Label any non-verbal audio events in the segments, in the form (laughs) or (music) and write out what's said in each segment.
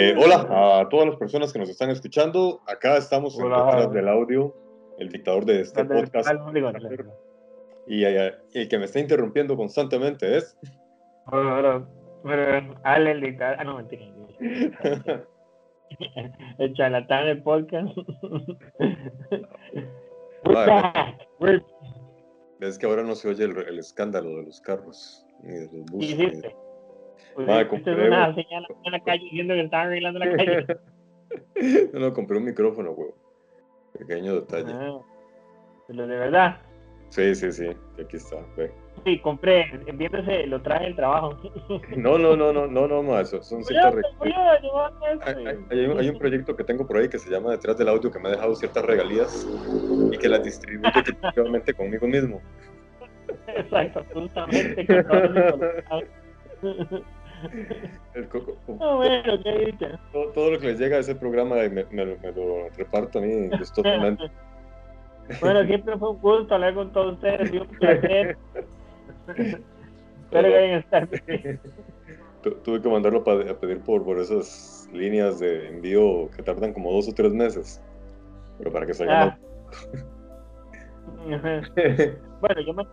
Eh, hola a todas las personas que nos están escuchando. Acá estamos en Hola. Detrás del Audio, el dictador de este podcast. Y el que me está interrumpiendo constantemente es. Ale, el dictador. Ah, no, mentira. (laughs) El charlatán del podcast. Ves que ahora no se oye el, el escándalo de los carros, ni de los ¿Qué buses. Vale, Pusiste compré una un- señal en la (laughs) calle diciendo que estaba arreglando la calle. ni- (laughs) No, no, compré un micrófono, huevo. Pequeño detalle. Ah, pero de verdad. Sí, sí, sí. Aquí está. Sí, compré. Viéndose, lo traje del trabajo. (laughs) No, no, no, no, no, no, eso son ciertas Hay, un, hay un proyecto que tengo por ahí que se llama Detrás del Audio que me ha dejado ciertas regalías y que las distribuye equitativamente conmigo mismo. Exacto, absolutamente. El co- co- Ah, bueno, qué todo, todo lo que les llega a ese programa me, me- me lo reparto a mí. Bueno, siempre fue un gusto hablar con todos ustedes, y un placer. Espero que hayan estado tuve que mandarlo a pedir por, por esas líneas de envío que tardan como dos o tres meses. Pero para que salgan. Ah. Bueno, yo me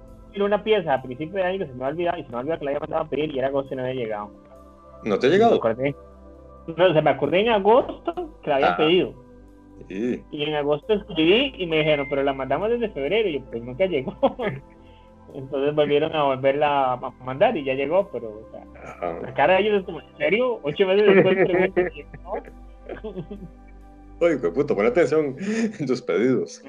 una pieza a principio de año que se me ha olvidado y se me ha olvidado que la había mandado a pedir y era agosto y no había llegado. ¿No te ha llegado? No, se me acordé en agosto que la había Ah. pedido. Sí. Y en agosto escribí y me dijeron, pero la mandamos desde febrero. Y yo, pues nunca llegó. (laughs) Entonces volvieron a volverla a mandar y ya llegó, pero o sea, la cara de ellos es como, ¿en serio? Ocho meses después pregunto "No". (laughs) Oye, puta, pon atención en tus pedidos.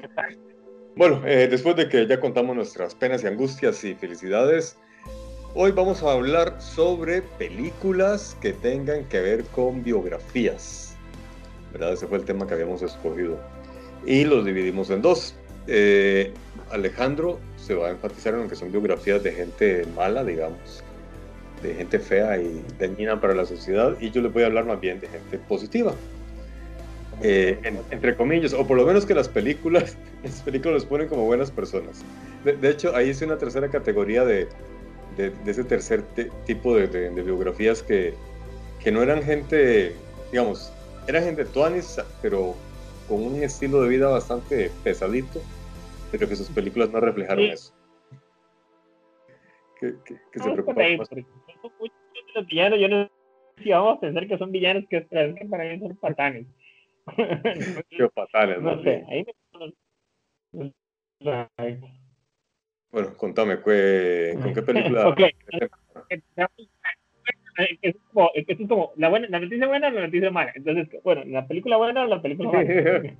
Bueno, eh, después de que ya contamos nuestras penas y angustias y felicidades, hoy vamos a hablar sobre películas que tengan que ver con biografías. ¿Verdad? Ese fue el tema que habíamos escogido. Y los dividimos en dos. Eh, Alejandro se va a enfatizar en lo que son biografías de gente mala, digamos, de gente fea y dañina para la sociedad, y yo les voy a hablar más bien de gente positiva eh, en- entre comillas, o por lo menos que las películas, (laughs) las películas los ponen como buenas personas. De, de hecho, ahí hice una tercera categoría de, de, de ese tercer te- tipo de, biografías que, que no eran gente, digamos, eran gente tuanis, pero con un estilo de vida bastante pesadito, pero que sus películas no reflejaron Sí. eso. Que, que- que se preocupaban más. muchos de los villanos, yo no sé si vamos a pensar que son villanos que, que para mí son patanes. (laughs) Qué fatales, no sé, ahí me... Bueno, contame, ¿cué- ¿con qué película? (laughs) Ok. Es como, es como la, buena, la noticia buena o la noticia mala. Entonces, bueno, la película buena o la película mala. (laughs)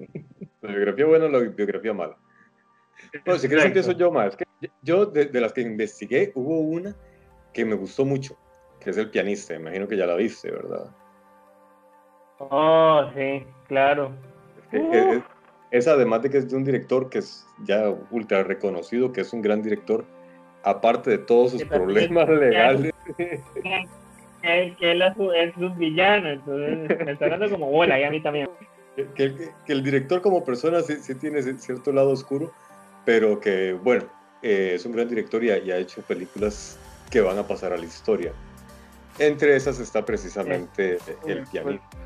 La biografía buena o la biografía mala. Bueno, si quieres empiezo yo más. Es que yo, de, de las que investigué, hubo una que me gustó mucho, que es El pianista. Imagino que ya la viste, ¿verdad? Oh, sí, claro. Es, que, Uh. es- es además de que es de un director que es ya ultra reconocido, que es un gran director, aparte de todos sus problemas legales. (laughs) Que, que él es, un- villano, entonces me está dando como bola y a mí también. que, que- que el director como persona sí, sí tiene ci- cierto lado oscuro, pero que, bueno, eh, es un gran director y ha, y ha hecho películas que van a pasar a la historia. Entre esas está precisamente El pianista.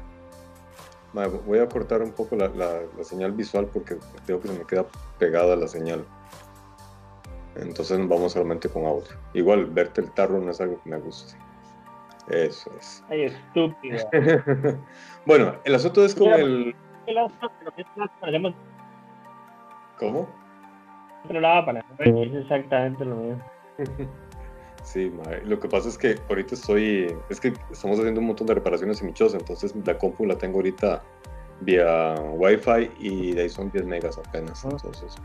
Ma, Voy a cortar un poco la, la- la señal visual porque creo que se me queda pegada la señal. Entonces vamos solamente con audio. Igual, verte el tarro no es algo que me guste. Eso es. Ay, estúpido. (laughs) bueno, el asunto es con el... Pero ¿qué lado parecemos ¿Cómo? otro lado para es exactamente lo mismo. (laughs) Sí, lo que pasa es que ahorita estoy, es que estamos haciendo un montón de reparaciones en mi choza, entonces la compu la tengo ahorita vía Wi-Fi y de ahí son 10 megas apenas, entonces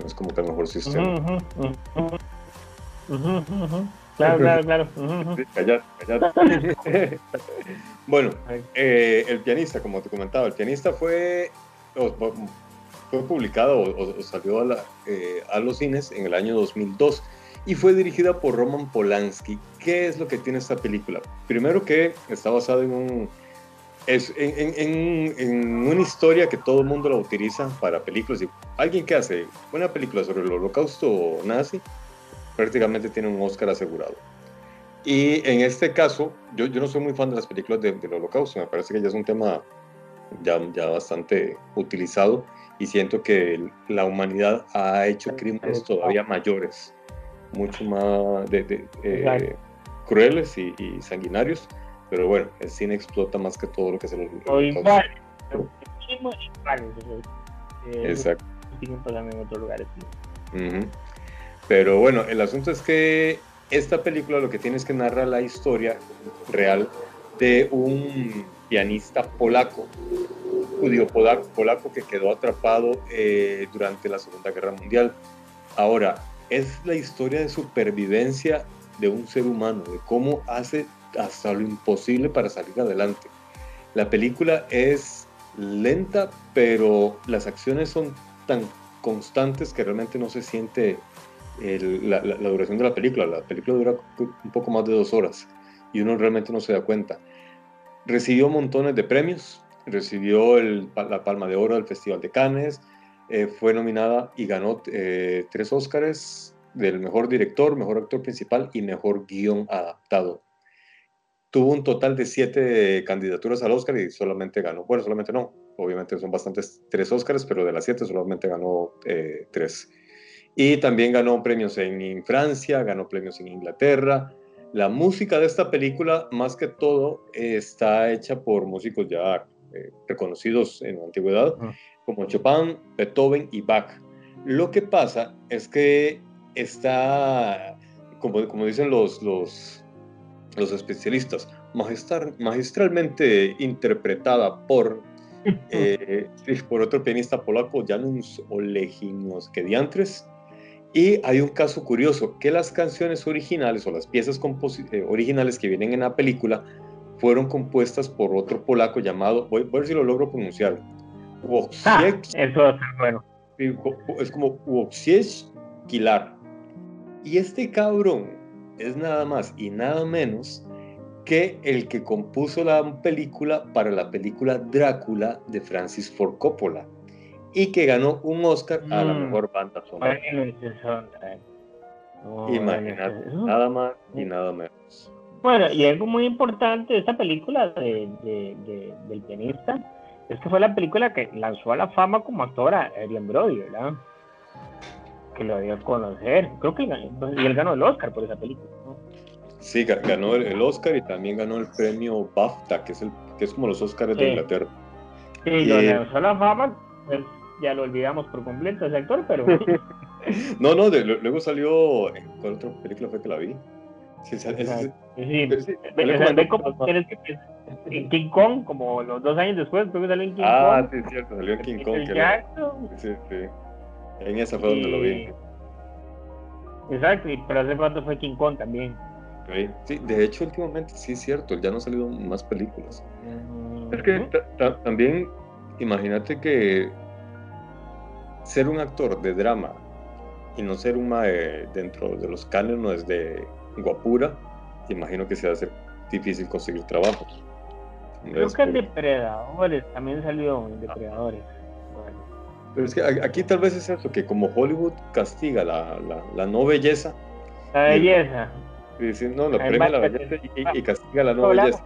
no es como que el mejor sistema. (laughs) Claro, claro, claro. Callate, callate. (laughs) bueno, eh, el pianista, como te comentaba, el pianista fue, fue publicado o, salió a, eh, a, los cines en el año 2002 y fue dirigida por Roman Polanski. ¿Qué es lo que tiene esta película? Primero que está basada en un es en, una historia que todo el mundo la utiliza para películas. Y alguien que hace una película sobre el holocausto nazi prácticamente tiene un Oscar asegurado. Y en este caso, yo, yo no soy muy fan de las películas del holocausto, me parece que ya es un tema ya, ya bastante utilizado y siento que la humanidad ha hecho crímenes todavía mayores, mucho más de, eh, crueles y sanguinarios pero bueno, el cine explota más que todo lo que se lo O igual. Exacto. en. Pero bueno, el asunto es que esta película lo que tiene es que narra la historia real de un pianista polaco, judío polaco, polaco que quedó atrapado eh, durante la Segunda Guerra Mundial. Ahora, es la historia de supervivencia de un ser humano, de cómo hace hasta lo imposible para salir adelante. La película es lenta, pero las acciones son tan constantes que realmente no se siente la, duración de la película. La película dura un poco más de dos horas y uno realmente no se da cuenta. Recibió montones de premios, recibió la Palma de Oro del Festival de Cannes, eh, fue nominada y ganó eh, tres Óscares del mejor director, mejor actor principal y mejor guion adaptado tuvo un total de siete candidaturas al Oscar y solamente ganó, bueno, solamente no, obviamente son bastantes, tres Oscars, pero de las siete solamente ganó eh, tres. Y también ganó premios en, Francia, ganó premios en Inglaterra. La música de esta película, más que todo, está hecha por músicos ya reconocidos en la antigüedad, como Chopin, Beethoven y Bach. Lo que pasa es que está, como, como dicen los, los, los especialistas, magistralmente interpretada por, (laughs) eh, por otro pianista polaco, Janusz que Diantres. Y hay un caso curioso, que las canciones originales o las piezas eh, originales que vienen en la película fueron compuestas por otro polaco llamado, voy, a ver si lo logro pronunciar, ah, eso es bueno. Es como Wojciech Kilar. Y este cabrón es nada más y nada menos que el que compuso la película para la película Drácula de Francis Ford Coppola y que ganó un Oscar a la mm. mejor banda sonora. Imagínate, nada más y nada menos. Bueno, y algo muy importante de esta película de, del pianista es que fue la película que lanzó a la fama como actora a Adrian Brody, ¿verdad? Que lo dio a conocer. Creo que y él ganó el Oscar por esa película. Sí, ganó el, Oscar y también ganó el premio BAFTA, que es, el, que es como los Oscars de Inglaterra. Sí, y, lo lanzó la fama, pues, ya lo olvidamos por completo ese actor, pero... (laughs) no, no, luego salió, ¿cuál otra película fue que la vi? Sí, sí, sí, en King Kong, como los dos años después, creo que salió en King ah, Kong. Ah, sí, cierto, salió en King Kong. Sí, sí. En esa fue donde lo vi. Exacto, pero hace cuánto fue King Kong también. Sí, de hecho, últimamente sí es cierto, ya no han salido más películas. Es que también, imagínate que ser un actor de drama y no ser un mae dentro de los cánones de guapura, imagino que se va a ser difícil conseguir trabajo. Creo que Depredadores también salió Depredadores. Pero es que aquí tal vez es eso, que como Hollywood castiga la, la no belleza. La belleza. Y no, premia la belleza y, castiga la no belleza.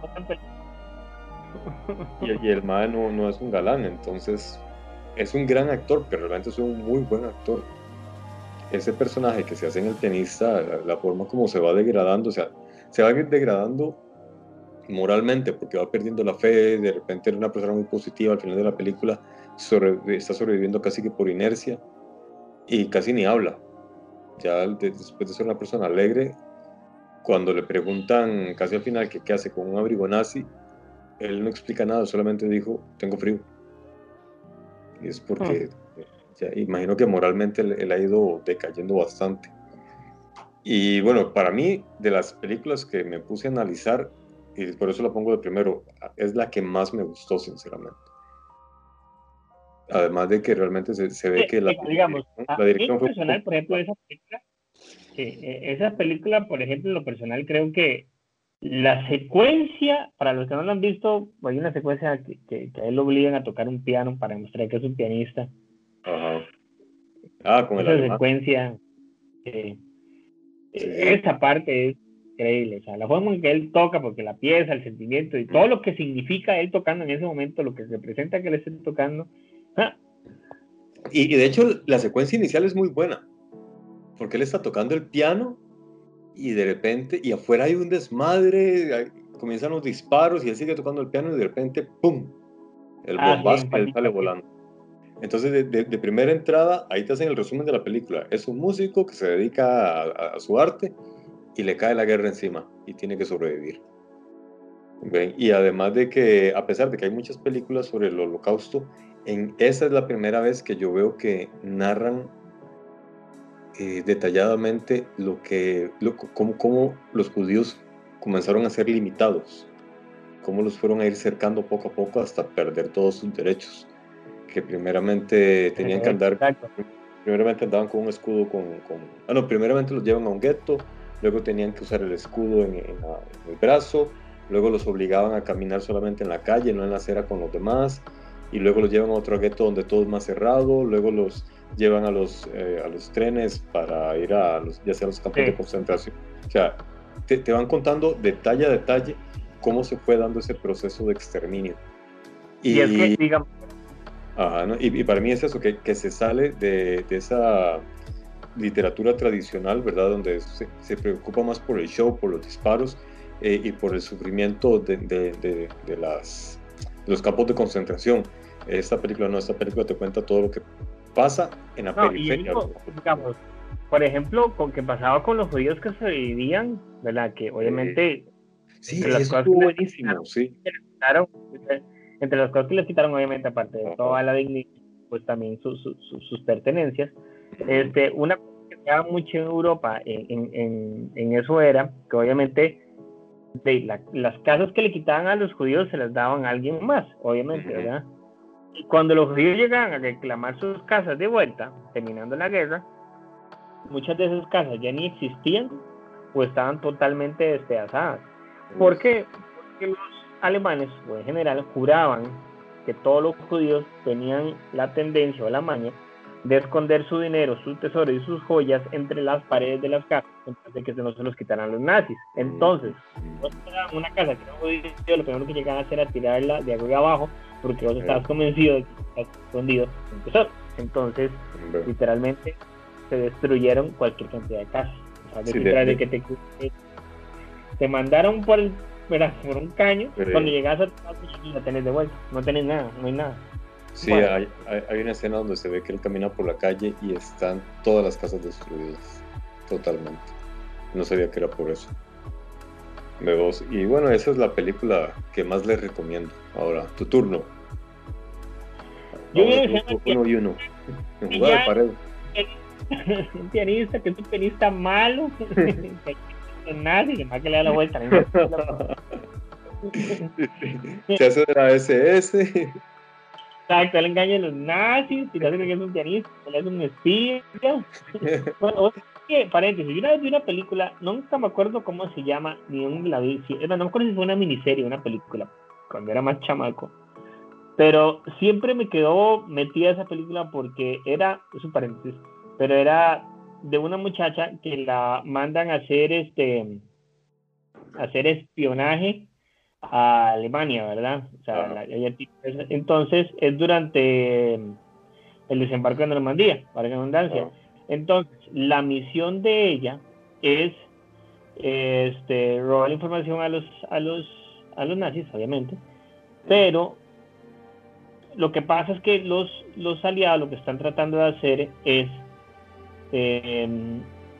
Y, el mae no, es un galán, entonces es un gran actor, pero realmente es un muy buen actor. Ese personaje que se hace en el pianista, la, forma como se va degradando, o sea, se va degradando moralmente porque va perdiendo la fe, de repente era una persona muy positiva al final de la película, está sobreviviendo casi que por inercia y casi ni habla. Ya después de ser una persona alegre, cuando le preguntan casi al final que qué hace con un abrigo nazi, él no explica nada, solamente dijo, tengo frío. Y es porque, ah. imagino que moralmente él, ha ido decayendo bastante. Y bueno, para mí, de las películas que me puse a analizar, y por eso la pongo de primero, es la que más me gustó, sinceramente. Además de que realmente se, ve que la, digamos, la dirección fue personal, por ejemplo, esa película, e, esa película, por ejemplo, lo personal, creo que la secuencia, para los que no lo han visto, hay una secuencia que, que, a él lo obligan a tocar un piano para demostrar que es un pianista. Ajá. Ah, con Esa secuencia, esa parte es increíble. O sea, la forma en que él toca, porque la pieza, el sentimiento y todo lo que significa él tocando en ese momento, lo que representa que él esté tocando. Ah. Y, y de hecho, la secuencia inicial es muy buena, porque él está tocando el piano y de repente, y afuera hay un desmadre, comienzan los disparos y él sigue tocando el piano y de repente, ¡pum! El ah, bombazo que él sale volando. Entonces, de, de, primera entrada, ahí te hacen el resumen de la película. Es un músico que se dedica a, su arte y le cae la guerra encima y tiene que sobrevivir. Y además de que, a pesar de que hay muchas películas sobre el holocausto, en esa es la primera vez que yo veo que narran eh, detalladamente lo que, lo, cómo, cómo, los judíos comenzaron a ser limitados, cómo los fueron a ir cercando poco a poco hasta perder todos sus derechos, que primeramente tenían que andar, primeramente andaban con un escudo con, con ah, no, primeramente los llevan a un gueto, luego tenían que usar el escudo en, en el brazo, luego los obligaban a caminar solamente en la calle, no en la acera con los demás, y luego los llevan a otro gueto donde todo es más cerrado, luego los llevan a los, eh, a los trenes para ir a los, ya sea los campos de concentración. O sea, te, te, van contando detalle a detalle cómo se fue dando ese proceso de exterminio. Y, es que, digamos... y, para mí es eso, que, que se sale de, de, esa literatura tradicional, ¿verdad? Donde se, se, preocupa más por el show, por los disparos eh, y por el sufrimiento de, de, de las, los campos de concentración. Esta película no, esta película te cuenta todo lo que pasa en la periferia. digamos, por ejemplo, con que pasaba con los judíos que se vivían, ¿verdad? Que obviamente... sí, entre las cosas buenísimo, sí. Entre cosas que les quitaron, obviamente, aparte de toda la dignidad, pues también sus pertenencias. Este, una cosa que se daba mucho en Europa en, en, en, eso era que obviamente de las casas que le quitaban a los judíos se las daban a alguien más, obviamente, ¿verdad? Y cuando los judíos llegaban a reclamar sus casas de vuelta, terminando la guerra, muchas de esas casas ya ni existían o estaban totalmente despedazadas. ¿Por qué? Porque los alemanes, o en general, juraban que todos los judíos tenían la tendencia o la maña de esconder su dinero, sus tesoros y sus joyas entre las paredes de las casas, antes de que no se los quitaran los nazis. Entonces, una casa que no judío, lo primero que llegaban a hacer era tirarla de arriba abajo porque vos estabas convencido de que estás escondido en Entonces, literalmente, se destruyeron cualquier cantidad de casas. O sea, de, que te, te mandaron por, el, por un caño, cuando llegas a tu la tenés de vuelta, no tenés nada, no hay nada. Sí, hay, hay, una escena donde se ve que él camina por la calle y están todas las casas destruidas, totalmente. No sabía que era por eso. Y bueno, esa es la película que más les recomiendo. Ahora, tu turno. Yo Ahora, uno y uno. (laughs) En jugada de pared. (laughs) un pianista que es un pianista malo. (laughs) Nadie, más que le da la vuelta. (laughs) Se hace de la SS. Exacto, él engaña a los nazis, y le hace que es un pianista, le hace un espía. bueno, paréntesis, yo una vez vi una película, nunca me acuerdo cómo se llama, ni dónde la vi, no me acuerdo si fue una miniserie, una película, cuando era más chamaco. Pero siempre me quedó metida esa película porque era, es un paréntesis, pero era de una muchacha que la mandan a hacer este hacer espionaje a Alemania, ¿verdad? O sea, entonces es durante el desembarco de Normandía, para redundancia. Entonces, la misión de ella es este, robar información a los, a los, a los nazis, obviamente, pero lo que pasa es que los, los aliados lo que están tratando de hacer es, eh,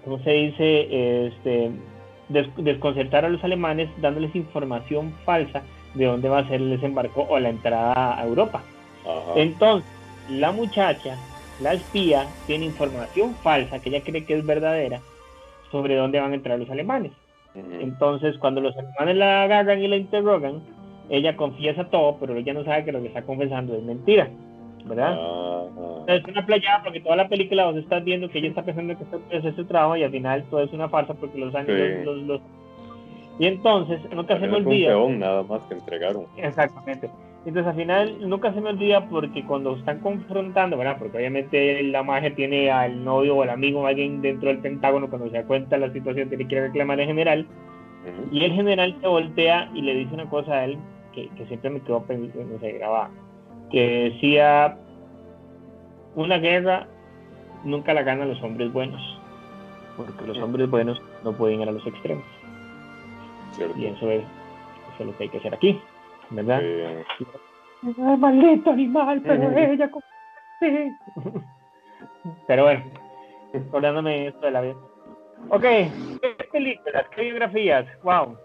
¿cómo se dice? Este, desconcertar a los alemanes dándoles información falsa de dónde va a ser el desembarco o la entrada a Europa. Entonces, la muchacha la espía tiene información falsa que ella cree que es verdadera sobre dónde van a entrar los alemanes. Entonces, cuando los alemanes la agarran y la interrogan, ella confiesa todo, pero ella no sabe que lo que está confesando es mentira, ¿verdad? Es una playada porque toda la película vos estás viendo que ella está pensando que es su trabajo y al final todo es una farsa porque los años los, Y entonces, nunca se me olvida... nada más que entregaron. Exactamente. Entonces al final nunca se me olvida porque cuando están confrontando, ¿verdad? Porque obviamente la magia tiene al novio o al amigo o alguien dentro del Pentágono cuando se da cuenta de la situación tiene que reclamar al general. Y el general se voltea y le dice una cosa a él que, siempre me quedó no sé, grabada. Que decía, una guerra nunca la ganan los hombres buenos. Porque los hombres buenos no pueden ir a los extremos. Y eso es, eso es lo que hay que hacer aquí. ¿verdad? maldito animal, (laughs) pero ella sí. Pero bueno, acordándome esto de la vida. Ok, ¿qué películas? ¿Qué biografías? Wow.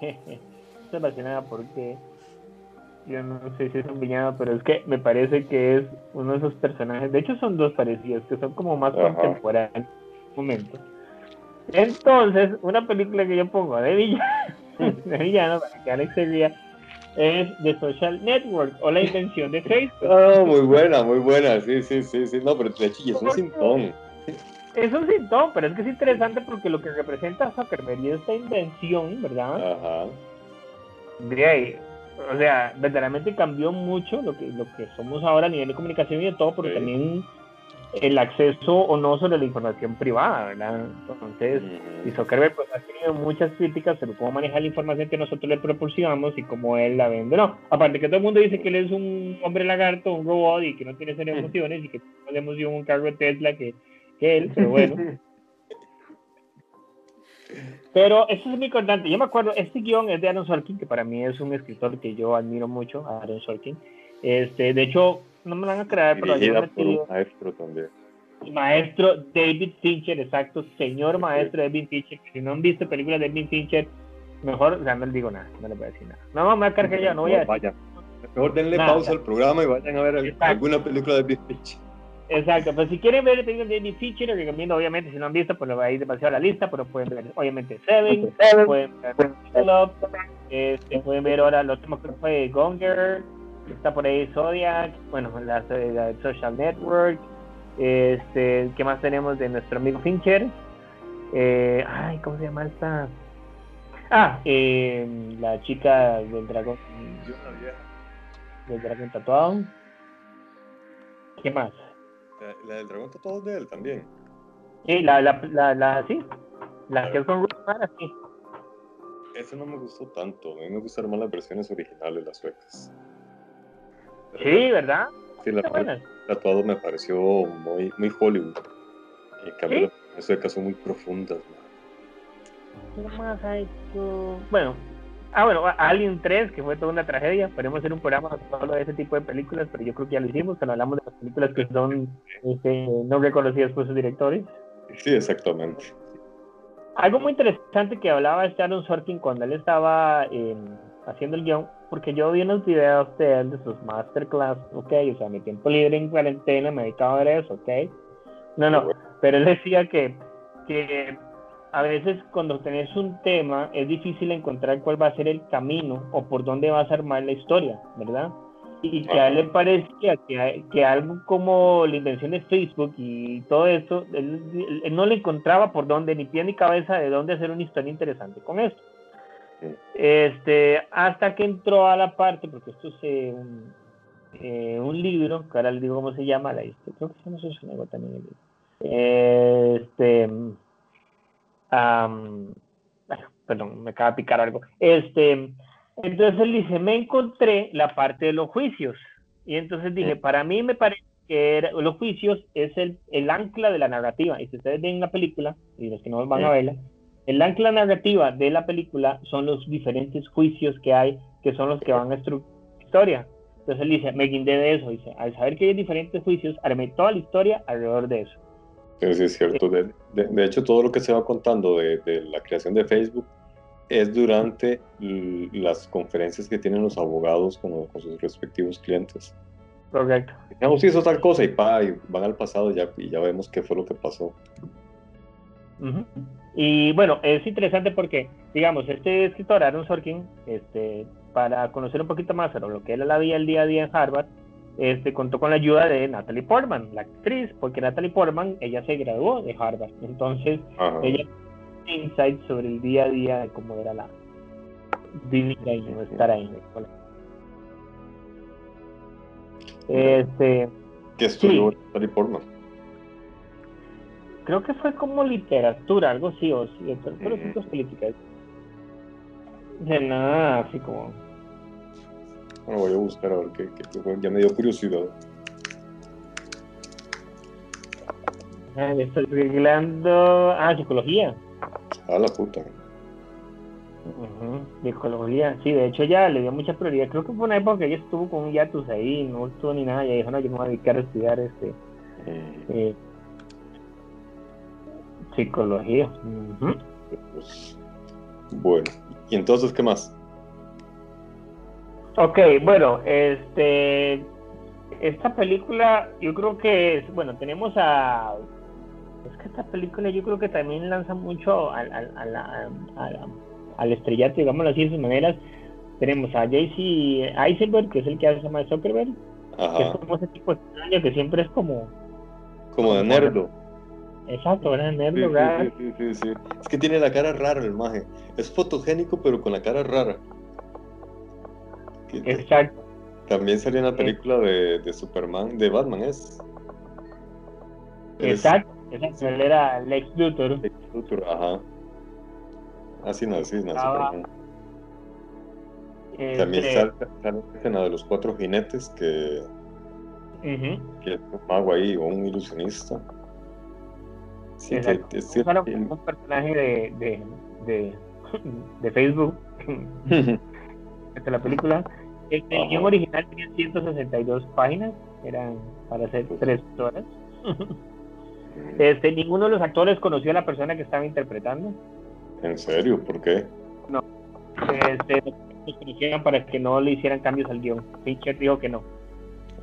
(laughs) Estoy apasionada porque yo no sé si es un villano, pero es que me parece que es uno de esos personajes. De hecho, son dos parecidos, que son como más contemporáneos. Un momento. Entonces, una película que yo pongo de villano, (laughs) de villano para que Alex se es The Social Network o la invención de Facebook. Oh, muy buena, muy buena, sí, sí, sí, sí, no, pero de hecho es un sintón. Es un sintón, pero es que es interesante porque lo que representa Zuckerberg y esta invención, ¿verdad? Ajá. De ahí, o sea, verdaderamente cambió mucho lo que, lo que somos ahora a nivel de comunicación y de todo, pero también el acceso o no sobre la información privada, ¿verdad? Entonces, y Zuckerberg pues, ha tenido muchas críticas sobre cómo manejar la información que nosotros le proporcionamos y cómo él la vende. No, aparte que todo el mundo dice que él es un hombre lagarto, un robot y que no tiene ser emociones y que más emoción un carro de Tesla que, que él, pero bueno. (laughs) Pero eso es muy importante. Yo me acuerdo, este guion es de Aaron Sorkin, que para mí es un escritor que yo admiro mucho, Aaron Sorkin. Este, de hecho, no me van a creer, pero yo me maestro también. Maestro David Fincher, exacto, señor maestro David Fincher. Si no han visto películas de David Fincher, mejor, o sea, no les digo nada, no les voy a decir nada. No, me voy a cargar ya, no voy a decir. Mejor denle pausa al programa y vayan a ver alguna película de David Fincher. Exacto, pues si quieren ver películas de David Fincher, les recomiendo, obviamente, si no han visto, pues lo va a ir demasiado a la lista, pero pueden ver, obviamente, Seven, pueden ver Love, este, pueden ver ahora, lo último que fue Gonger, está por ahí Zodiac, bueno, la, Social Network, este, ¿qué más tenemos de nuestro amigo Fincher? Eh, ay, ¿cómo se llama esta? Ah, eh, la chica del dragón. Del dragón tatuado. ¿Qué más? La, del dragón tatuado de él también. Sí, la, la, la, la sí. La que es con sí. Eso no me gustó tanto. A mí me gustaron más las versiones originales, las suecas. Sí, ¿verdad? Sí, la tatuado me pareció muy, muy Hollywood. En cambio, ¿Sí? las son muy profundas. ¿Qué más ha hecho? Bueno, ah, bueno, Alien 3, que fue toda una tragedia. Podemos hacer un programa solo de ese tipo de películas, pero yo creo que ya lo hicimos, cuando hablamos de las películas que son este, no reconocidas por sus directores. Sí, exactamente. Algo muy interesante que hablaba este Aaron Sorkin cuando él estaba eh, haciendo el guion porque yo vi unos videos de él, de sus masterclass, ok, o sea, mi tiempo libre en cuarentena me dedicaba a ver eso, ok. No, no, pero él decía que, que a veces cuando tenés un tema es difícil encontrar cuál va a ser el camino o por dónde vas a armar la historia, ¿verdad? Y que a él le parecía que, que algo como la invención de Facebook y todo esto, él, él no le encontraba por dónde, ni pie ni cabeza de dónde hacer una historia interesante con esto. Este, hasta que entró a la parte, porque esto es eh, un, eh, un, libro, que ahora le digo cómo se llama, la creo que se llama también el libro. Este, perdón, me acaba de picar algo. Este, entonces él dice, me encontré la parte de los juicios. Y entonces dije, para mí me parece que los juicios es el, el ancla de la narrativa. Y si ustedes ven la película, y los que no van a verla, el ancla narrativa de la película son los diferentes juicios que hay, que son los que van a estructurar la historia. Entonces él dice, me guindé de eso, dice, al saber que hay diferentes juicios, armé toda la historia alrededor de eso. Sí, es cierto. De, de, hecho, todo lo que se va contando de, de, la creación de Facebook es durante las conferencias que tienen los abogados con, con sus respectivos clientes. Correcto. Digamos, hizo tal cosa y, pa, y van al pasado ya, y ya vemos qué fue lo que pasó. Y bueno, es interesante porque, digamos, este escritor, Aaron Sorkin, este, para conocer un poquito más sobre lo que él la vida el día a día en Harvard, este, contó con la ayuda de Natalie Portman, la actriz, porque Natalie Portman, ella se graduó de Harvard, entonces ella tiene insight sobre el día a día de cómo era la vivir ahí, no estar ahí Este, ¿Qué estudió Natalie Portman? Creo que fue como literatura, algo así, o sí, pero mm. políticas. De nada, así como bueno, voy a buscar a ver qué, ya me dio curiosidad. Ah, estoy arreglando. Ah, psicología. Ah, la puta. Psicología, sí, de hecho ya le dio mucha prioridad. Creo que fue una época que ella estuvo con un yatus ahí, no estuvo ni nada, y dijo, no, yo me voy a dedicar a estudiar este. Mm. Eh, psicología. Pues, bueno, ¿y entonces qué más? Ok, bueno, este, esta película, yo creo que es, bueno, tenemos a, es que esta película yo creo que también lanza mucho al, al, al, al estrellato, digámoslo así, de sus maneras. Tenemos a JC Eisenberg, que es el que hace más Zuckerberg, que es como ese tipo extraño que siempre es como... Como de nerdo. Exacto, era nerdo, sí, sí, sí, sí, Es que tiene la cara rara el maje. Es fotogénico, pero con la cara rara. Exacto. También salió en la película de, de Superman, de Batman, ¿es? Exacto, exacto. Él era Lex Luthor. Lex Luthor, ajá. Así no, así no, Superman. También este sale, la escena de los cuatro jinetes que, que es un mago ahí o un ilusionista. Sí, que, es cierto. Un personaje de, de, de, de Facebook (laughs) de la película el, guion original tenía 162 páginas, eran para hacer tres horas. (laughs) este, ninguno de los actores conoció a la persona que estaba interpretando. ¿En serio? ¿Por qué? No. Este, los conocían para que no le hicieran cambios al guion. Fincher dijo que no.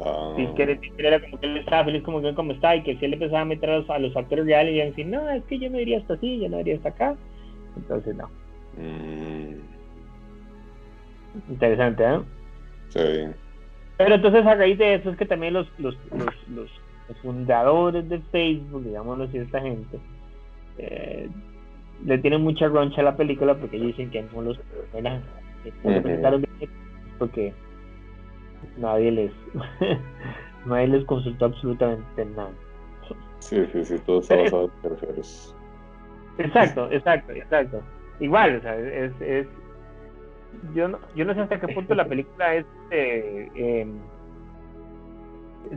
Ah. Fincher, era como que él estaba feliz como como está y que si él empezaba a meter a los, actores reales y iban a decir, no, es que yo me diría hasta así, yo no diría hasta acá. Entonces no. Mm. Interesante, ¿eh? Sí. Pero entonces a raíz de eso es que también los, los, los, los, fundadores de Facebook, digámoslo así, esta gente, eh, le tienen mucha roncha a la película porque ellos dicen que no los porque nadie les (laughs) nadie les consultó absolutamente nada. Sí, sí, sí, todo está basado en terceros. Exacto, exacto, exacto. Igual, o sea, es, es, yo no, yo no sé hasta qué punto la película es eh, em,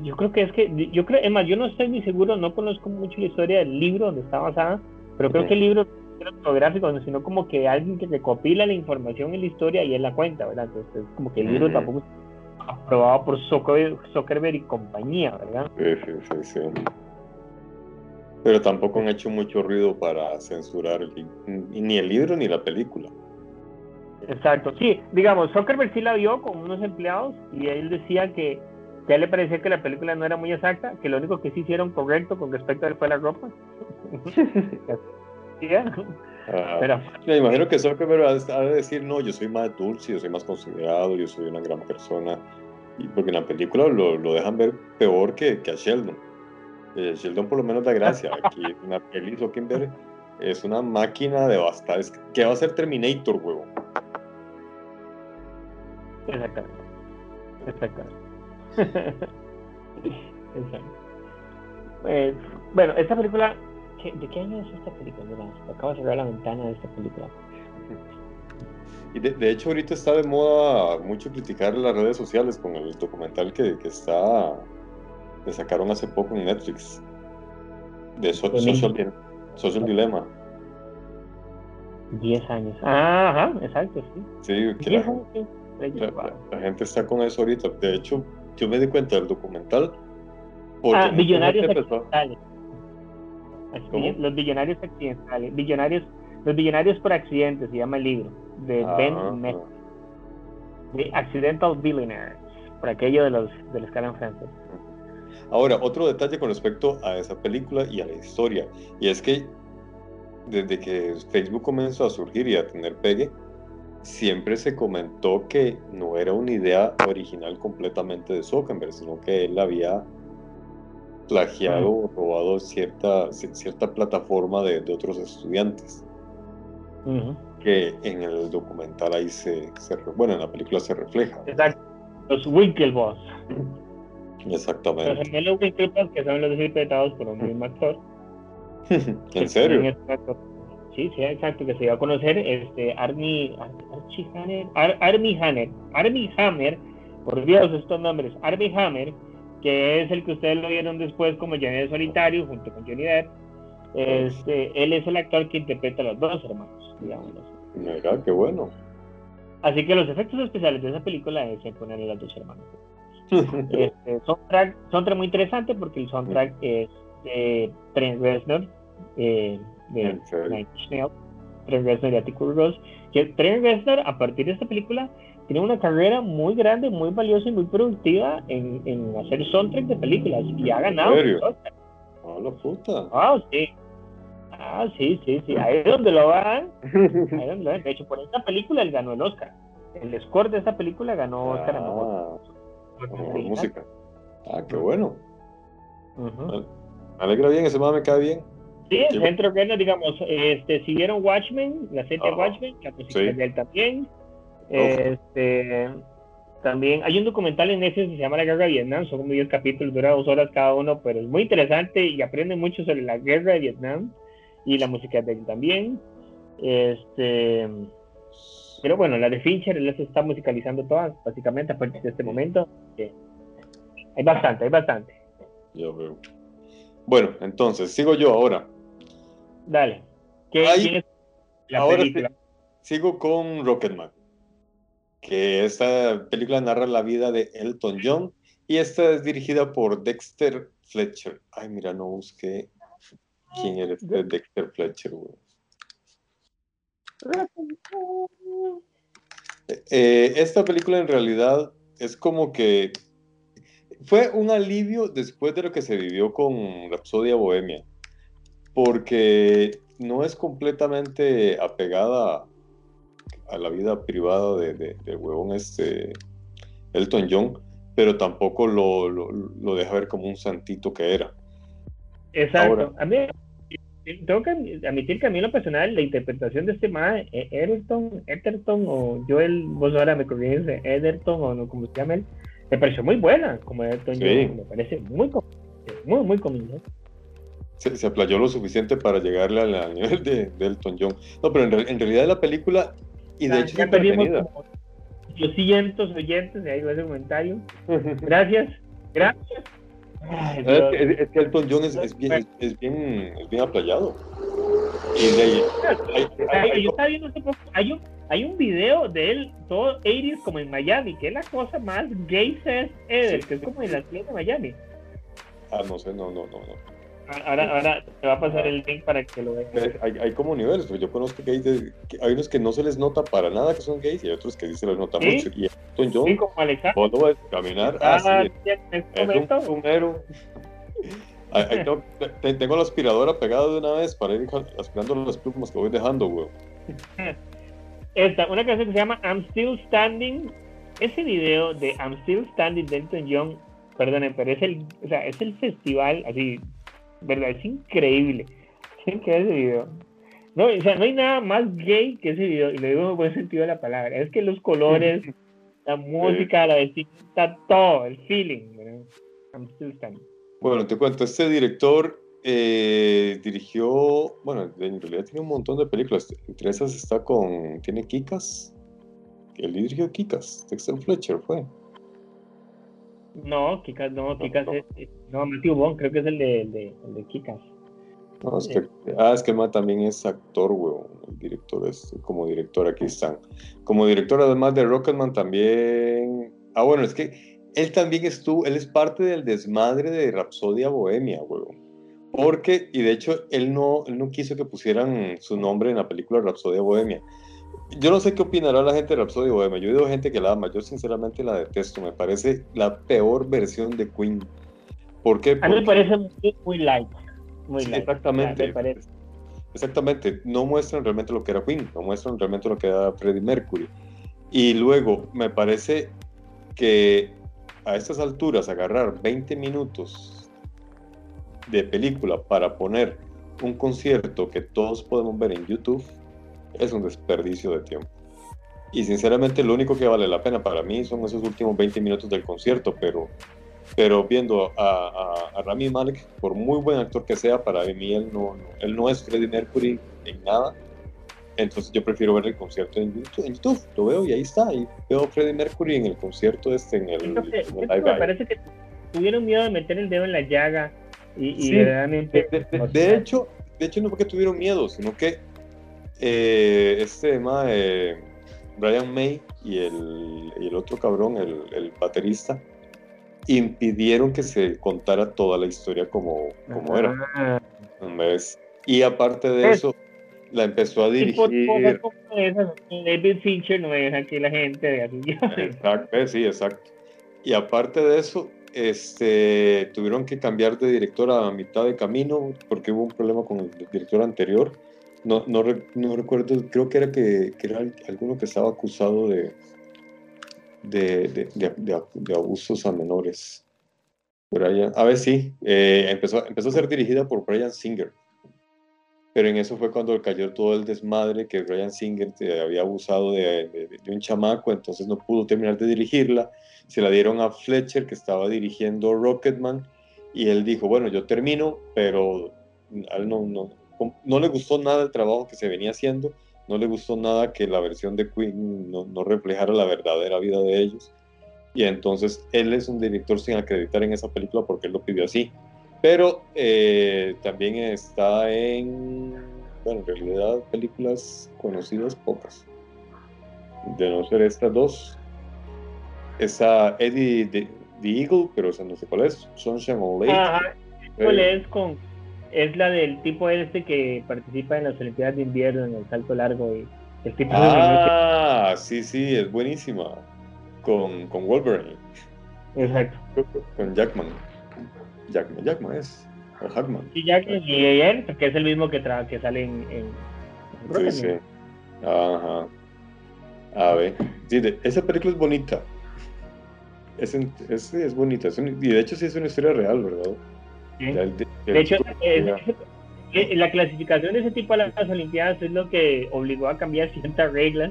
yo creo que es que yo creo es más yo no estoy muy seguro no conozco mucho la historia del libro donde está basada pero creo que el libro no es autográfico sino como que alguien que recopila la información en la historia y él la cuenta verdad entonces es como que el libro tampoco es aprobado por Zuckerberg y compañía verdad sí sí sí sí. Pero tampoco han hecho mucho ruido para censurar ni el libro ni la película Exacto, sí, digamos, Zuckerberg sí la vio con unos empleados y él decía que, a él le parecía que la película no era muy exacta, que lo único que sí hicieron correcto con respecto a él fue la ropa. (laughs) (laughs) Ah, Pero, me imagino que Zuckerberg ha de decir, no, yo soy más dulce, yo soy más considerado, yo soy una gran persona, y porque en la película lo, lo dejan ver peor que, que a Sheldon. Eh, Sheldon por lo menos da gracia, aquí (laughs) una peli Zuckerberg es una máquina de bastar, que va a ser Terminator, huevo. Exactamente. Exactamente. (laughs) Exacto. Pues, bueno, esta película, ¿de qué año es esta película? Mira, acabo de cerrar la ventana de esta película. Y de, hecho ahorita está de moda mucho criticar las redes sociales con el documental que, que está que sacaron hace poco en Netflix de Social, social Dilemma. 10 años. Ah, ajá, exacto, sí. Sí, que la, gente está con eso ahorita. De hecho, yo me di cuenta del documental. Ah, billonarios accidentales. Los billonarios accidentales. Billonarios, los billonarios por accidente se llama el libro de ah, Ben. The Accidental Billionaires, por aquello de los de los en francés. Ahora, otro detalle con respecto a esa película y a la historia, y es que desde que Facebook comenzó a surgir y a tener pegue, siempre se comentó que no era una idea original completamente de Zuckerberg, sino que él había plagiado o robado cierta, cierta plataforma de, otros estudiantes. Que en el documental ahí se, bueno, en la película se refleja. Exacto. Los Winklevoss. Exactamente. Los gemelos Winklevoss que son los interpretados por un mismo actor. (laughs) ¿En serio? Sí, sí, exacto, que se iba a conocer este Army, Hammer, Army Hammer, Army Hammer, por Dios estos nombres, Army Hammer, que es el que ustedes lo vieron después como Johnny Solitario junto con Johnny Depp. Este, él es el actor que interpreta a los dos hermanos, digamos. Mira, qué bueno. Así que los efectos especiales de esa película es ponerle a los dos hermanos. (laughs) este, soundtrack, soundtrack muy interesante porque el soundtrack es de Trent Reznor, eh, de Trent Reznor y Atticus Ross. Que Trent Reznor, a partir de esta película, tiene una carrera muy grande, muy valiosa y muy productiva en, en hacer soundtrack de películas y ha ganado. ¿En Oh, la puta. Ah, sí. Ah, sí, sí, sí. Ahí es donde lo van. (laughs) Ahí donde lo van. De hecho, por esta película él ganó el Oscar. El score de esta película ganó Oscar ah, música. Ah, qué bueno. Me alegra bien, ese me cae bien. Sí, el centro que digamos, este, siguieron Watchmen, la serie Watchmen, la música de él también. Este, también hay un documental en Netflix que se llama La Guerra de Vietnam, son como 10 capítulos, dura dos horas cada uno, pero es muy interesante y aprende mucho sobre la guerra de Vietnam y la música de él también. Este, pero bueno, la de Fincher, se está musicalizando todas, básicamente, a partir de este momento. Hay bastante, hay bastante. Yo veo. Bueno, entonces, sigo yo ahora. Dale. ¿Qué, es la ahora sigo con Rocketman, que esta película narra la vida de Elton John y esta es dirigida por Dexter Fletcher. Ay, mira, no busqué quién era este Dexter Fletcher, eh, esta película en realidad es como que fue un alivio después de lo que se vivió con Rapsodia Bohemia porque no es completamente apegada a la vida privada de, de, huevón este Elton John, pero tampoco lo, lo, deja ver como un santito que era. Exacto. a mí tengo que admitir que a mí en lo personal la interpretación de este mae, Ederton, Etherton o Joel, vos ahora me corriges, Ederton o no, como se llama él, me pareció muy buena como Elton John, me parece muy muy muy convincente se, se, aplayó lo suficiente para llegarle al, nivel de, Elton John. No, pero en, realidad la película, y de ah, hecho ya perdimos como 200 oyentes, de ahí va ese comentario. (laughs) Gracias, gracias. es, que, Elton John es, es, bien, es, bien, es bien aplayado. Y de ahí, hay, yo estaba viendo hace poco, hay un, hay un video de él, todo 80 como en Miami, que es la cosa más gay es ever, que es como en la ciudad de Miami. Ah, no sé, no, no, no, no. Ahora, ahora te va a pasar el link para que lo veas. Hay, hay como niveles, yo conozco gays, que hay unos que no se les nota para nada que son gays y hay otros que sí se les nota mucho. Y Elton John, sí, como cuando a caminar, ah, ah sí, es, un fumero. (laughs) tengo, la aspiradora pegada de una vez para ir aspirando las plumas que voy dejando, güey. Esta, una canción que se llama I'm Still Standing. Ese video de I'm Still Standing de Elton John, perdonen, pero es el, o sea, es el festival, así, ¿verdad? Es increíble. Tienen que ver ese video. No, o sea, no hay nada más gay que ese video, y lo digo en el buen sentido de la palabra. Es que los colores, la música, la vestimenta, todo, el feeling. Bueno, te cuento, este director eh, dirigió, bueno, en realidad tiene un montón de películas. Entre esas está con, tiene Kikas. Él dirigió Kikas, Dexter Fletcher fue. No, Kikas no, Kikas es. No, Matthew Bond, creo que es el de, el de, el de Kikas. No, es que, ah, es que también es actor, weón. El director es como director, aquí están. Como director, además de Rocketman, también. Ah, bueno, es que él también estuvo, él es parte del desmadre de Rapsodia Bohemia, weón. Porque, y de hecho, él no, él no quiso que pusieran su nombre en la película Rapsodia Bohemia yo no sé qué opinará la gente de Rhapsody Bohemia. Yo he oído gente que la ama. Yo sinceramente la detesto. Me parece la peor versión de Queen. ¿Por qué? A mí me parece muy, light. Muy light. Exactamente. exactamente, no muestran realmente lo que era Queen, no muestran realmente lo que era Freddie Mercury. Y luego me parece que a estas alturas agarrar 20 minutos de película para poner un concierto que todos podemos ver en YouTube es un desperdicio de tiempo. Y sinceramente lo único que vale la pena para mí son esos últimos 20 minutos del concierto, pero, pero viendo a, a, Rami Malek, por muy buen actor que sea, para mí él no, él no es Freddie Mercury en nada. Entonces yo prefiero ver el concierto en YouTube, lo veo y ahí está, y veo a Freddie Mercury en el concierto este, en el, me parece que tuvieron miedo de meter el dedo en la llaga y, realmente... De, hecho, de hecho no fue que tuvieron miedo, sino que eh, este tema de Brian May y el, y el otro cabrón, el, el, baterista, impidieron que se contara toda la historia como, como era. Ah. Y aparte de eso, la empezó a dirigir. David Fincher no deja que la gente vea Exacto, sí, exacto. Y aparte de eso, este, tuvieron que cambiar de director a mitad de camino porque hubo un problema con el director anterior. No, no, no recuerdo, creo que era que, que, era alguno que estaba acusado de, de, de, de abusos a menores. Brian, a ver, sí, eh, empezó, empezó a ser dirigida por Brian Singer. Pero en eso fue cuando cayó todo el desmadre que Brian Singer había abusado de, un chamaco, entonces no pudo terminar de dirigirla se la dieron a Fletcher, que estaba dirigiendo Rocketman, y él dijo, bueno, yo termino, pero a no, no, no le gustó nada el trabajo que se venía haciendo, no le gustó nada que la versión de Queen no, no reflejara la verdadera vida de ellos, y entonces él es un director sin acreditar en esa película porque él lo pidió así. Pero eh, también está en, bueno, en realidad películas conocidas pocas. De no ser estas dos, esa Eddie the, Eagle, pero esa no sé cuál es, Sunshine on Lake. Ajá, ¿cuál es con? Es la del tipo este que participa en las Olimpiadas de Invierno en el salto largo y el tipo Ah, sí, sí, es buenísima. Con, con Wolverine. Exacto. Con Jackman. Jackman, Jackman es. O Hackman. Sí, Jackman y él, que es el mismo que, tra que sale en. en sí, sí. Ajá. A ver. Sí, esa película es bonita. Es, es, es bonita, y de hecho sí es una historia real, ¿verdad? De, hecho, la clasificación de ese tipo a las Olimpiadas es lo que obligó a cambiar (laughs) ciertas reglas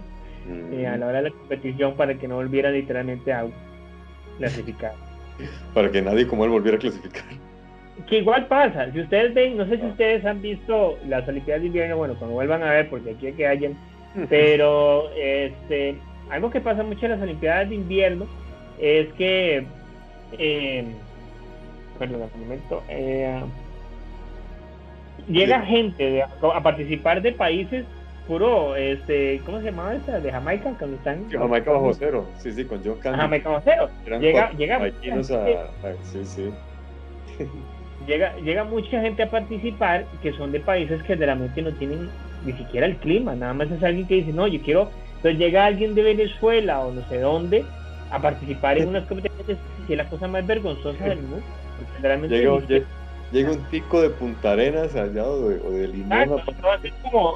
eh, a la hora de la competición para que no volviera literalmente a clasificar. (laughs) para que nadie como él volviera a clasificar. Que igual pasa, si ustedes ven, no sé si ustedes han visto las Olimpiadas de invierno, bueno, cuando vuelvan a ver, porque aquí hay que hayan, (laughs) pero este, algo que pasa mucho en las Olimpiadas de invierno es que, eh, perdón, un momento, eh, llega gente a participar de países puro, este, ¿cómo se llamaba esta? De Jamaica, cuando están... Jamaica bajo cero, sí, sí, con John Candy. Jamaica bajo cero. llega, llega, sí, sí. (laughs) llega, llega mucha gente a participar que son de países que realmente no tienen ni siquiera el clima, nada más es alguien que dice, no, yo quiero, entonces llega alguien de Venezuela o no sé dónde a participar en unas competencias que es la cosa más vergonzosa del mundo. Llega, llega, un pico de Punta Arenas allá o de, o de Limón. es como,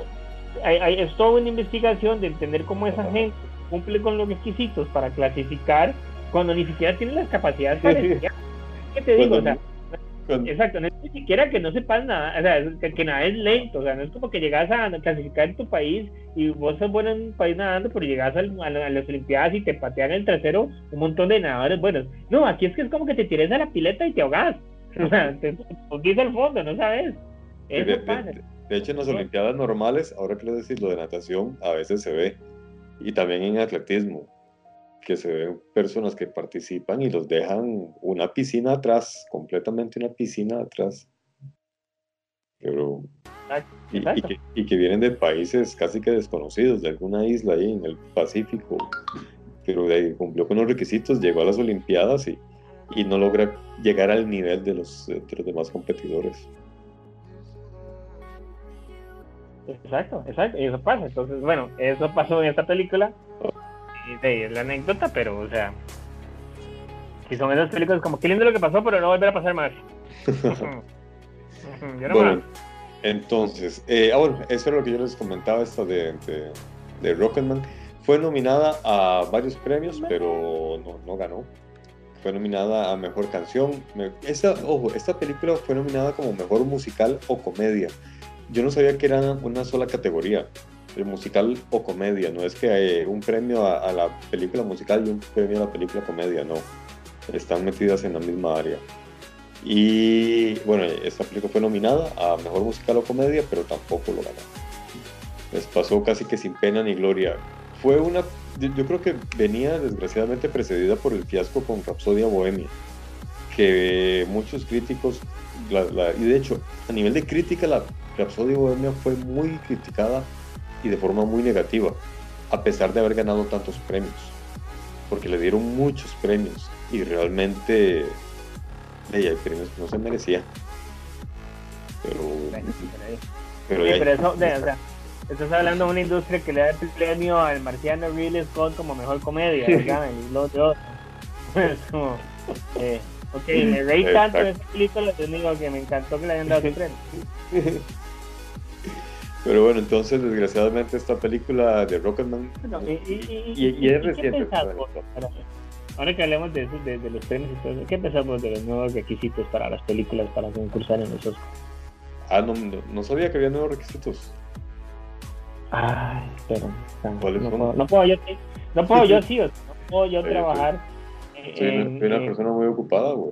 hay, es toda una investigación de entender cómo esa gente cumple con los requisitos para clasificar cuando ni siquiera tiene las capacidades para ¿Qué te digo? O sea, Exacto, no es ni siquiera que no sepas nada, o sea, que, nada es lento, o sea, no es como que llegas a clasificar en tu país y vos sos bueno en un país nadando, pero llegas a, las Olimpiadas y te patean el trasero un montón de nadadores buenos. No, aquí es que es como que te tires a la pileta y te ahogas, o sea, te pones al fondo, no sabes. Eso de, pasa. De, hecho, en las Olimpiadas normales, ahora que lo decís, lo de natación a veces se ve, y también en atletismo que se ven personas que participan y los dejan una piscina atrás, completamente una piscina atrás. Pero, y, que, vienen de países casi que desconocidos, de alguna isla ahí en el Pacífico, pero de cumplió con los requisitos, llegó a las Olimpiadas y, y no logra llegar al nivel de los, de los demás competidores. Exacto, exacto, y eso pasa. Entonces, bueno, eso pasó en esta película es la anécdota, pero, o sea, si son esas películas como, qué lindo lo que pasó, pero no volver a pasar más. (laughs) bueno, Entonces, eh, ah, bueno, eso era lo que yo les comentaba, esta de, de, de Rocketman. Fue nominada a varios premios, pero no, no ganó. Fue nominada a Mejor Canción. Esta, ojo, esta película fue nominada como Mejor Musical o Comedia. Yo no sabía que era una sola categoría, musical o comedia. No es que hay un premio a, a la película musical y un premio a la película comedia, no. Están metidas en la misma área. Y bueno, esta película fue nominada a Mejor Musical o Comedia, pero tampoco lo ganó. Les pasó casi que sin pena ni gloria. Fue una, yo creo que venía desgraciadamente precedida por el fiasco con Rapsodia Bohemia, que muchos críticos, y de hecho, a nivel de crítica, la Rapsodia Bohemia fue muy criticada y de forma muy negativa, a pesar de haber ganado tantos premios, porque le dieron muchos premios y realmente ella hay premios que no se merecía. Pero. Pero, eso, o sea, estás hablando de una industria que le da el premio al marciano Ridley Scott como mejor comedia, ¿verdad? Y lo otro. (laughs) Es como. Eh, ok, me reí (laughs) tanto en esta película, te digo que me encantó que le hayan dado ese (laughs) premio. Pero bueno, entonces desgraciadamente esta película de Rocketman y, y, y, y, es reciente. Ahora que hablemos de, eso, de, los premios y todo eso, ¿qué pensamos de los nuevos requisitos para las películas para concursar en los Oscars? Ah, no, no, sabía que había nuevos requisitos. Ay, pero no, puedo, no puedo yo, no puedo yo sí, no puedo yo trabajar. Soy, en, una, persona muy ocupada, güey.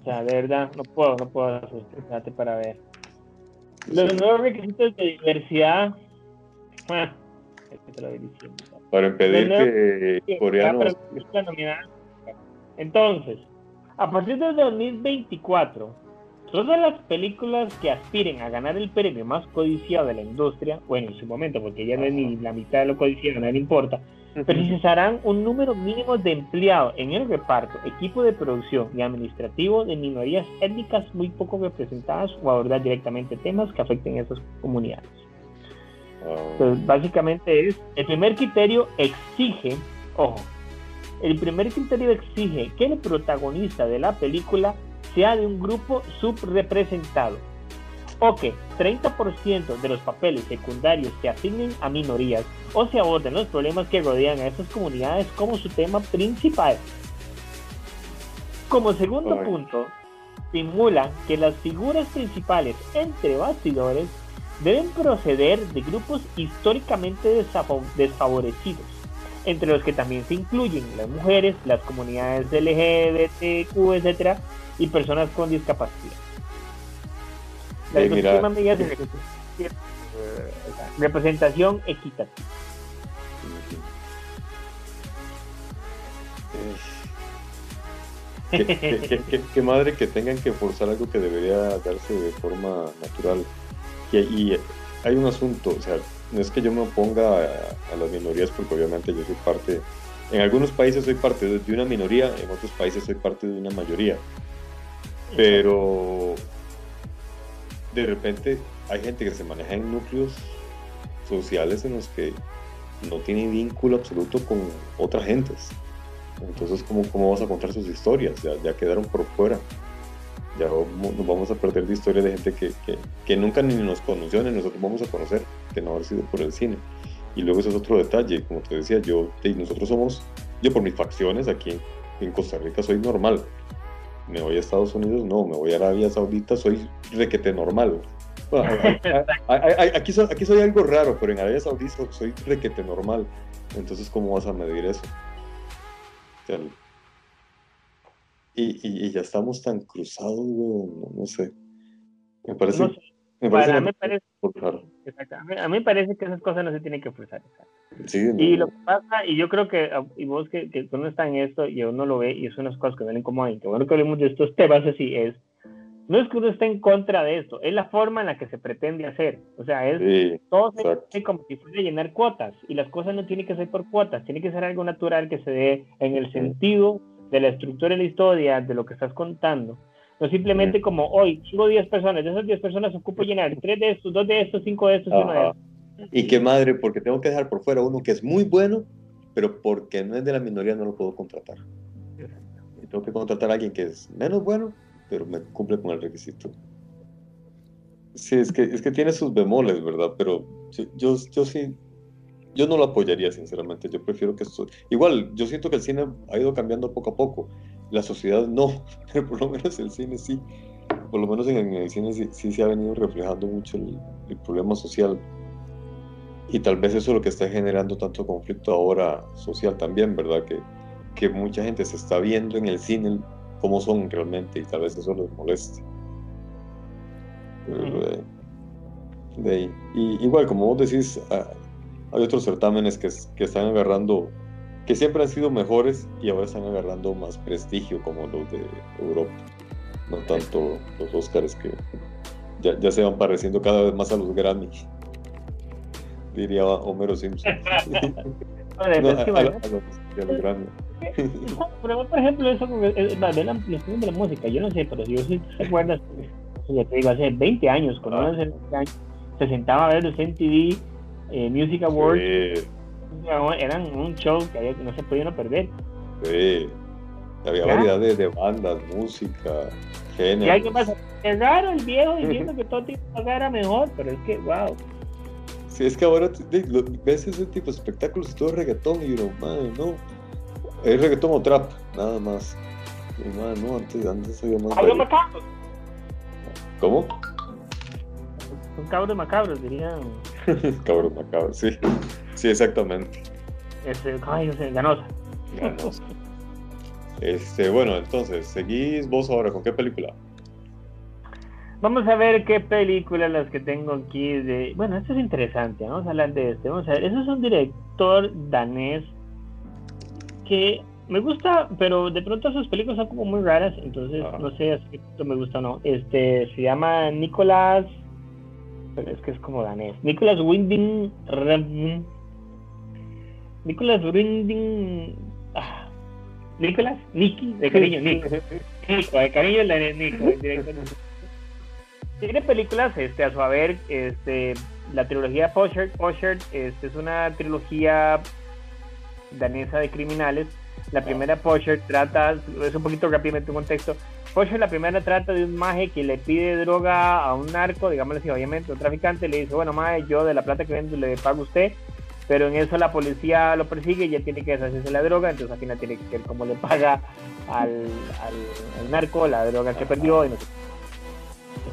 O sea, de verdad, no puedo, no puedo espérate para ver. Los nuevos requisitos de diversidad. Bueno, es que te lo diciendo. Para impedir que coreanos... Entonces, a partir de 2024, todas las películas que aspiren a ganar el premio más codiciado de la industria, bueno, en su momento, porque ya no es ni la mitad de lo codiciado, no le importa, precisarán un número mínimo de empleados en el reparto, equipo de producción y administrativo de minorías étnicas muy poco representadas o abordar directamente temas que afecten a esas comunidades. Entonces, básicamente es, el primer criterio exige, ojo, el primer criterio exige que el protagonista de la película sea de un grupo subrepresentado o que 30% de los papeles secundarios se asignen a minorías o se aborden los problemas que rodean a esas comunidades como su tema principal. Como segundo punto, simula que las figuras principales entre bastidores deben proceder de grupos históricamente desfavorecidos, entre los que también se incluyen las mujeres, las comunidades LGBTQ, etc., y personas con discapacidad. La de representación equitativa. qué, madre que tengan que forzar algo que debería darse de forma natural. Y, hay un asunto, o sea, no es que yo me oponga a, las minorías porque obviamente yo soy parte, en algunos países soy parte de, una minoría, en otros países soy parte de una mayoría. Pero de repente hay gente que se maneja en núcleos sociales en los que no tiene vínculo absoluto con otras gentes. Entonces, ¿cómo, cómo vas a contar sus historias? Ya, quedaron por fuera ya nos vamos a perder de historia de gente que, que, que, nunca ni nos conoció ni nosotros vamos a conocer, que no haber sido por el cine. Y luego ese es otro detalle, como te decía, yo, nosotros somos, yo por mis facciones aquí en Costa Rica soy normal. Me voy a Estados Unidos, no, me voy a Arabia Saudita, soy requete normal. (laughs) aquí, soy, aquí soy algo raro, pero en Arabia Saudita soy requete normal. Entonces, ¿cómo vas a medir eso? Y, ya estamos tan cruzados, no, sé. Me parece. Me parece, a, mí parece que esas cosas no se tienen que forzar. y lo que pasa, y yo creo que, ah, y vos que, que uno está en esto y uno lo ve, y es unas cosas que me incomodan, que bueno que hablemos de estos temas así, es, no es que uno esté en contra de esto, es la forma en la que se pretende hacer. O sea, es todo se como si fuera llenar cuotas, y las cosas no tienen que ser por cuotas, tiene que ser algo natural que se dé en el sentido de la estructura de la historia, de lo que estás contando. No simplemente como hoy, sigo 10 personas, de esas 10 personas ocupo llenar 3 de estos, 2 de estos, 5 de estos y uno de estos. Y qué madre, porque tengo que dejar por fuera uno que es muy bueno, pero porque no es de la minoría no lo puedo contratar. Y tengo que contratar a alguien que es menos bueno, pero me cumple con el requisito. Sí, es que, es que tiene sus bemoles, ¿verdad? Pero yo, yo, sí, yo no lo apoyaría, sinceramente. Yo prefiero que esto... Igual, yo siento que el cine ha ido cambiando poco a poco. La sociedad no, (laughs) pero por lo menos el cine sí. Por lo menos en, el cine sí, se ha venido reflejando mucho el, problema social. Y tal vez eso es lo que está generando tanto conflicto ahora social también, ¿verdad? Que, que mucha gente se está viendo en el cine cómo son realmente y tal vez eso les moleste. De, Y igual, como vos decís, ah, hay otros certámenes que, que están agarrando, que siempre han sido mejores y ahora están agarrando más prestigio como los de Europa. No tanto los Oscars que ya, ya se van pareciendo cada vez más a los Grammy. Diría Homero Simpson. a, los, Grammy. (laughs) Pero, por ejemplo, eso con el, la, de la música, yo no sé, pero si yo sí te acuerdas, ya te digo, hace 20 años, cuando ah. hace 20 años, se sentaba a ver los MTV eh, Music Awards. Sí. Eran un show que, había, que no se podía perder. Sí. Había variedad de, de, bandas, música, género. Y hay que pasa, es raro el viejo diciendo que todo tipo de era mejor, pero es que, wow. Sí, es que ahora ves ese tipo de espectáculos y todo reggaetón y uno, madre, no, es reggaetón o trap, nada más. Y, madre, no, antes, antes había más. Cabros macabros. ¿Cómo? Son cabros macabros, dirían. (laughs) cabros macabros, sí. Sí, exactamente. Este, sé, ganosa. Ganosa. Este, bueno, entonces, seguís vos ahora con qué película? Vamos a ver qué películas las que tengo aquí de. Bueno, esto es interesante. Vamos a hablar de este. Vamos a ver. Eso es un director danés que me gusta, pero de pronto sus películas son como muy raras, entonces no sé si esto me gusta o no. Este se llama Nicolás, pero es que es como danés. Nicolás Winding Nicolás Winding ah, Nicolás Nicky de cariño Nico Nico de cariño de Nico tiene películas este a su haber este la trilogía Poshert Poshert este es una trilogía danesa de criminales. La primera Porsche trata, es un poquito rápidamente un contexto. Porsche la primera trata de un maje que le pide droga a un narco, digámosle así, obviamente, un traficante, le dice, bueno, maje, yo de la plata que vendo le pago a usted, pero en eso la policía lo persigue y él tiene que deshacerse la droga, entonces al final tiene que ver cómo le paga al, al, narco la droga que perdió y no sé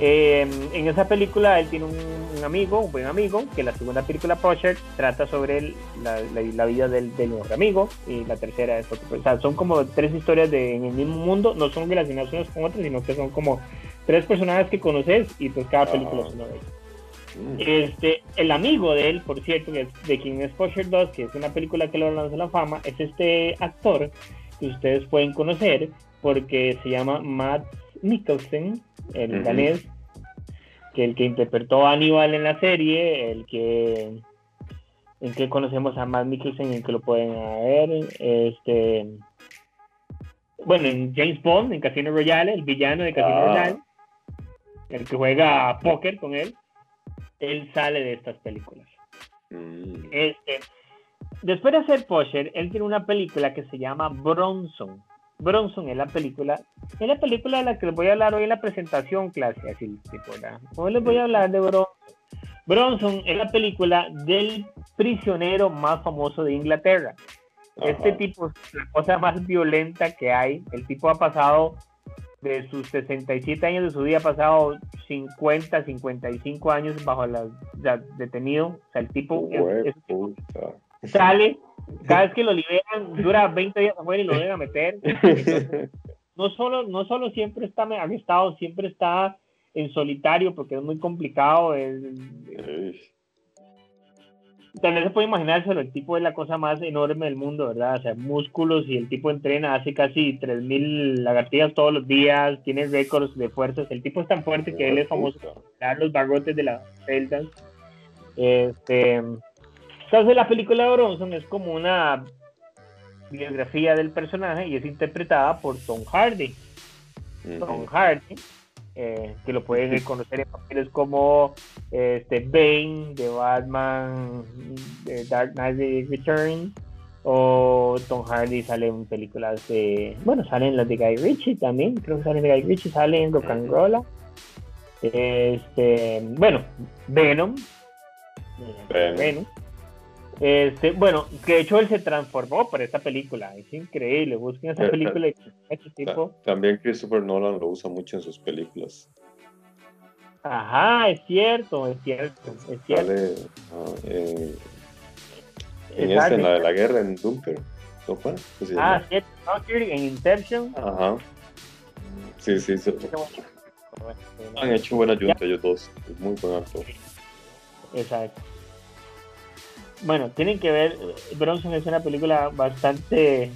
eh, en esa película él tiene un, amigo, un buen amigo, que la segunda película Pusher trata sobre la, vida del, del, mejor amigo y la tercera es otro. O sea, son como tres historias de, en el mismo mundo, no son relacionadas unas con otras, sino que son como tres personajes que conoces y pues cada película es uno de ellos. Este, el amigo de él, por cierto, de quien es Pusher 2, que es una película que lo lanza a la fama, es este actor que ustedes pueden conocer porque se llama Matt Mikkelsen, el danés, que el que interpretó a Aníbal en la serie, el que en que conocemos a Matt Mikkelsen, en que lo pueden ver, este bueno, en James Bond, en Casino Royale, el villano de Casino ah. Royale, el que juega póker con él, él sale de estas películas. Mm. Este, después de hacer Pusher, él tiene una película que se llama Bronson. Bronson es la película, es la película de la que les voy a hablar hoy en la presentación clase, así tipo, Hoy les voy a hablar de Bronson. Bronson es la película del prisionero más famoso de Inglaterra. Este tipo es la cosa más violenta que hay. El tipo ha pasado de sus 67 años de su vida, ha pasado 50, 55 años bajo la, detenido. O sea, el tipo, sale cada vez que lo liberan, (laughs) dura 20 días afuera y lo deben meter. (laughs) no solo, no solo siempre está estado siempre está en solitario porque es muy complicado. También se puede imaginárselo, el tipo es la cosa más enorme del mundo, ¿verdad? O sea, músculos y el tipo entrena, hace casi 3.000 lagartijas todos los días, tiene récords de fuerzas. El tipo es tan fuerte que él es famoso por los barrotes de las celdas. Este, entonces la película de Bronson es como una biografía del personaje y es interpretada por Tom Hardy. Tom Hardy, eh, que lo pueden conocer en papeles como este, Bane de Batman, de Dark Knight Return, o Tom Hardy sale en películas de, bueno, salen las de Guy Ritchie también, creo que salen de Guy Ritchie, sale en Rock and Roll. Este, bueno, Venom. Venom. Este, bueno, que de hecho él se transformó para esta película. Es increíble. Busquen esa eh, película. Este tipo. También Christopher Nolan lo usa mucho en sus películas. Ajá, es cierto, es cierto, es cierto. Ah, eh, en esta, en la de la guerra en Dunker. ah, cierto, en Inception. Ajá. Sí, sí, sí. Han hecho buena ayuda ellos dos. Es muy buen actor. Exacto. Bueno, tienen que ver, Bronson es una película bastante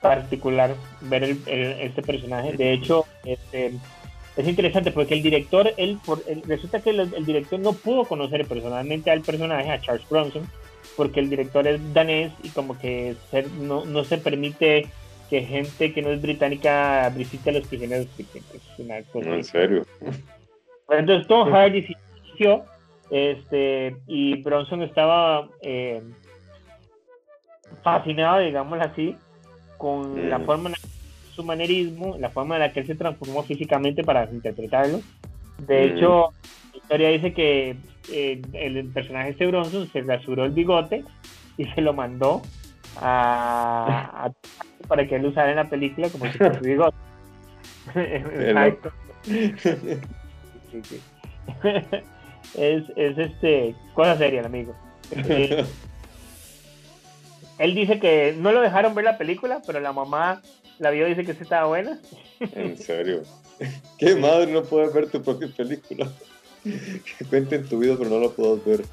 particular ver el, este personaje. De hecho, este, es interesante porque el director, él, resulta que el, director no pudo conocer personalmente al personaje, a Charles Bronson, porque el director es danés y como que no, no se permite que gente que no es británica visite a los prisioneros. Es una cosa ¿En serio? Entonces Tom Hardy se inició este, y Bronson estaba eh, fascinado, digámoslo así, con la mm. forma, su manerismo, la forma en la que él se transformó físicamente para interpretarlo. De mm. hecho, la historia dice que eh, el personaje de Bronson se rasuró el bigote y se lo mandó a, (laughs) para que él usara en la película como si fuera su bigote. (laughs) (laughs) Exacto. Es, es este cosa seria el amigo. Eh, (laughs) él dice que no lo dejaron ver la película, pero la mamá la vio y dice que sí estaba buena. ¿En (laughs) serio? (laughs) ¿Qué madre no puede ver tu propia película? Que cuenten tu vida, pero no la puedo ver.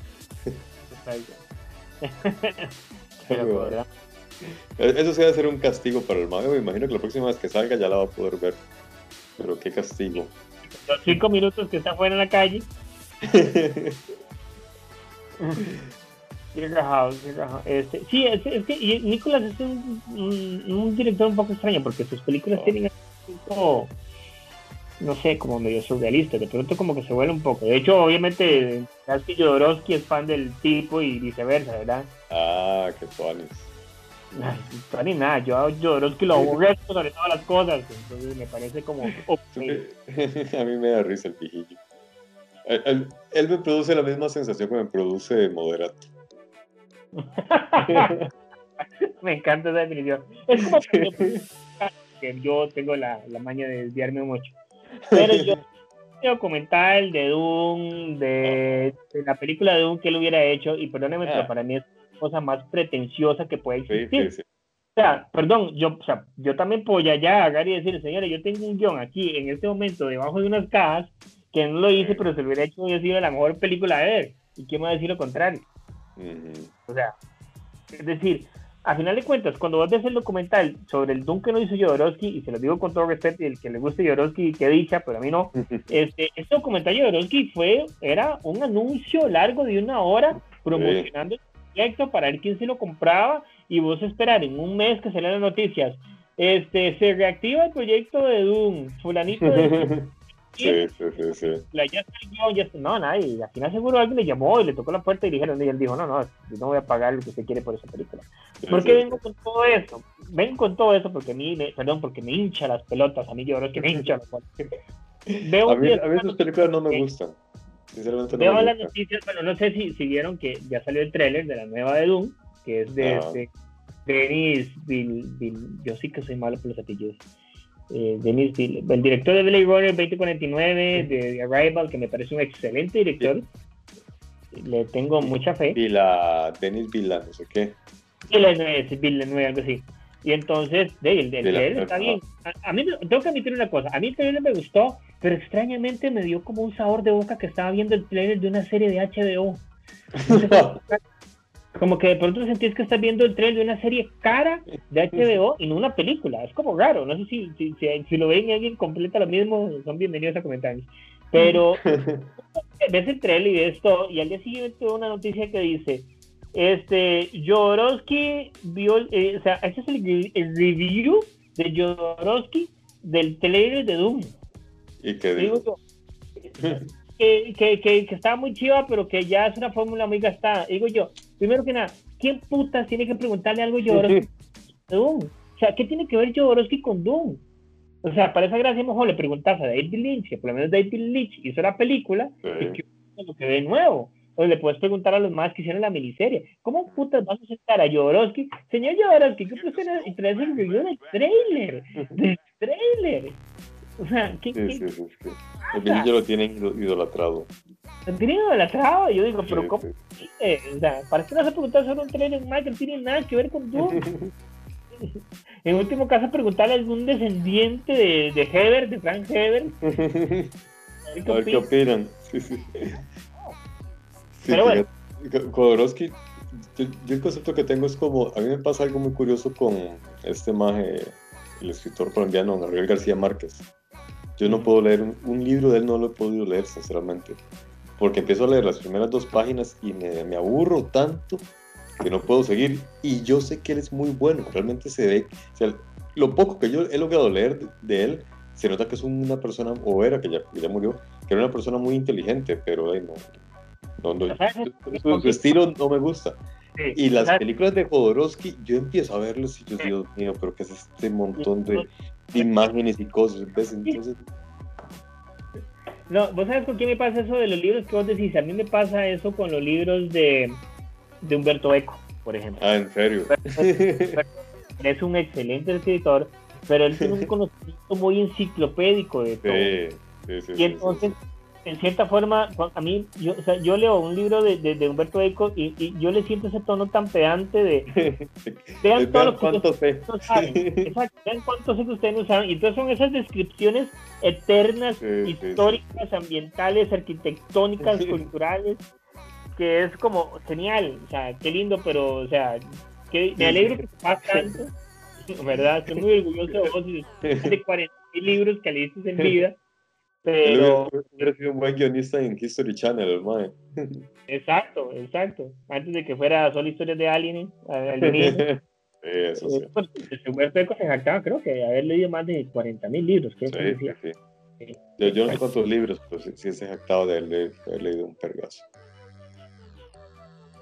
Eso sí debe ser un castigo para el mago. Me imagino que la próxima vez que salga ya la va a poder ver. Pero qué castigo. Los cinco minutos que está fuera en la calle. Este, sí, es, que Nicolás es un, director un poco extraño porque sus películas oh. tienen un no sé, como medio surrealista, de pronto como que se vuelve un poco. De hecho, obviamente, que Jodorowsky es fan del tipo y viceversa, ¿verdad? Ah, qué tonis. Ni nada, yo a Jodorowsky lo aburro sobre todas las cosas, entonces me parece como... (laughs) (laughs) a mí me da risa el pijillo. Él, me produce la misma sensación que me produce Moderato. (laughs) me encanta esa definición. Es como que yo tengo la, la maña de desviarme mucho. (laughs) Pero yo documental de Doom, de, la película de Doom que él hubiera hecho, y perdóneme, pero ah. para mí es la cosa más pretenciosa que puede existir. O sea, perdón, yo, o sea, yo también puedo ya, ya agarrar y decir, señores, yo tengo un guion aquí en este momento debajo de unas cajas que no lo hice, pero se lo hubiera hecho hubiera sido la mejor película de ver. ¿Y quién va a decir lo contrario? O sea, es decir, a final de cuentas, cuando vos ves el documental sobre el Doom que no hizo Jodorowsky, y se lo digo con todo respeto, y el que le guste Jodorowsky, que dicha, pero a mí no, (laughs) este, este documental de Jodorowsky fue, era un anuncio largo de una hora promocionando el proyecto para ver quién se lo compraba, y vos esperar en un mes que salieran las noticias, este, se reactiva el proyecto de Doom, fulanito de... (laughs) Sí, sí, sí, sí. La, ya salió, ya no, nadie. Al final seguro alguien le llamó y le tocó la puerta y dijeron, y él dijo, no, no, yo no voy a pagar lo que usted quiere por esa película. ¿Por qué vengo con todo eso? Vengo con todo eso porque a mí, me, perdón, porque me hincha las pelotas, a mí yo creo que me (laughs) hincha las Veo a, mí, a mí esas películas no me gustan. Sinceramente Veo las noticias, bueno, no sé si, si vieron que ya salió el tráiler de la nueva de Doom, que es de, de Denis Bill, Bill, yo sí que soy malo por los apellidos eh, Denis, el director de Blade Runner 2049, de Arrival, que me parece un excelente director. Le tengo mucha fe. Y la Denis Villeneuve, no sé qué. Villeneuve, algo así. Y entonces, de, el, está bien. A, mí, tengo que admitir una cosa. A mí el trailer me gustó, pero extrañamente me dio como un sabor de boca que estaba viendo el trailer de una serie de HBO. (laughs) como que de pronto sentís que estás viendo el trailer de una serie cara de HBO y no una película. Es como raro. No sé si, si, si, lo ven y alguien completa lo mismo, son bienvenidos a comentarios. Pero (laughs) ves el trailer y esto, y al día siguiente una noticia que dice, este, Jodorowsky vio, eh, o sea, este es el, review de Jodorowsky del trailer de Doom. ¿Y qué digo? (laughs) que, que, que, estaba muy chiva, pero que ya es una fórmula muy gastada. Digo yo, primero que nada, ¿quién putas tiene que preguntarle algo a Jodorowsky? Doom. O sea, ¿qué tiene que ver Jodorowsky con Doom? O sea, para esa gracia mejor le preguntas a David Lynch, que por lo menos David Lynch hizo la película, y que lo que ve nuevo. O le puedes preguntar a los más que hicieron la miniserie, ¿cómo putas vas a sentar a Jodorowsky? Señor Jodorowsky, ¿qué usted y traes el trailer? Del (laughs) trailer. (laughs) O sea, ¿qué? Sí, sí, sí, sí. El niño lo tienen idolatrado. Lo tienen idolatrado. Yo digo, pero ¿cómo? O sea, ¿para qué no se preguntar sobre un trailer más que no tiene nada que ver con tú? (laughs) en último caso, preguntarle a algún descendiente de, de Heber, de Frank Heber. (laughs) a ver qué opinan. Sí, sí. Pero bueno. Kodorowski, yo, el concepto que tengo es como, a mí me pasa algo muy curioso con este maje, el escritor colombiano Gabriel García Márquez. Yo no puedo leer un, libro de él, no lo he podido leer, sinceramente. Porque empiezo a leer las primeras dos páginas y me, me aburro tanto que no puedo seguir. Y yo sé que él es muy bueno, realmente se ve, o sea, lo poco que yo he logrado leer de, él, se nota que es una persona, o era que ya, ya murió, que era una persona muy inteligente, pero no, su, estilo no me gusta. y las películas de Jodorowsky, yo empiezo a verlos y yo Dios mío, pero ¿qué es este montón de, (laughs) imágenes y cosas? Entonces... No, vos sabes con qué me pasa eso de los libros que vos decís. A mí me pasa eso con los libros de, de Humberto Eco, por ejemplo. Ah, en serio. (laughs) Es un excelente escritor, pero él tiene un (laughs) conocimiento muy enciclopédico de todo. Sí, sí, y entonces en cierta forma, a mí, yo, o sea, yo leo un libro de, de, Humberto Eco y, y, yo le siento ese tono tan pedante de (laughs) vean todo lo que ustedes no saben. (laughs) Exacto, vean cuánto sé que ustedes no saben. Y entonces son esas descripciones eternas, históricas, ambientales, arquitectónicas, culturales, que es como genial, o sea, qué lindo, pero, o sea, que, me alegro que te (laughs) tanto, ¿verdad? Estoy muy orgulloso de vos y de 40 mil libros que leíste en vida pero. Hubiera sido un buen guionista en History Channel, hermano. (laughs) Exacto, exacto. Antes de que fuera solo historias de Alien, al (laughs) eso sí. Humberto Eco se jactaba, creo que haber leído más de 40 mil libros. sí, sí, sí. Yo, yo, no sé cuántos libros, pero sí, sí se jactado de haber, leído un pergazo.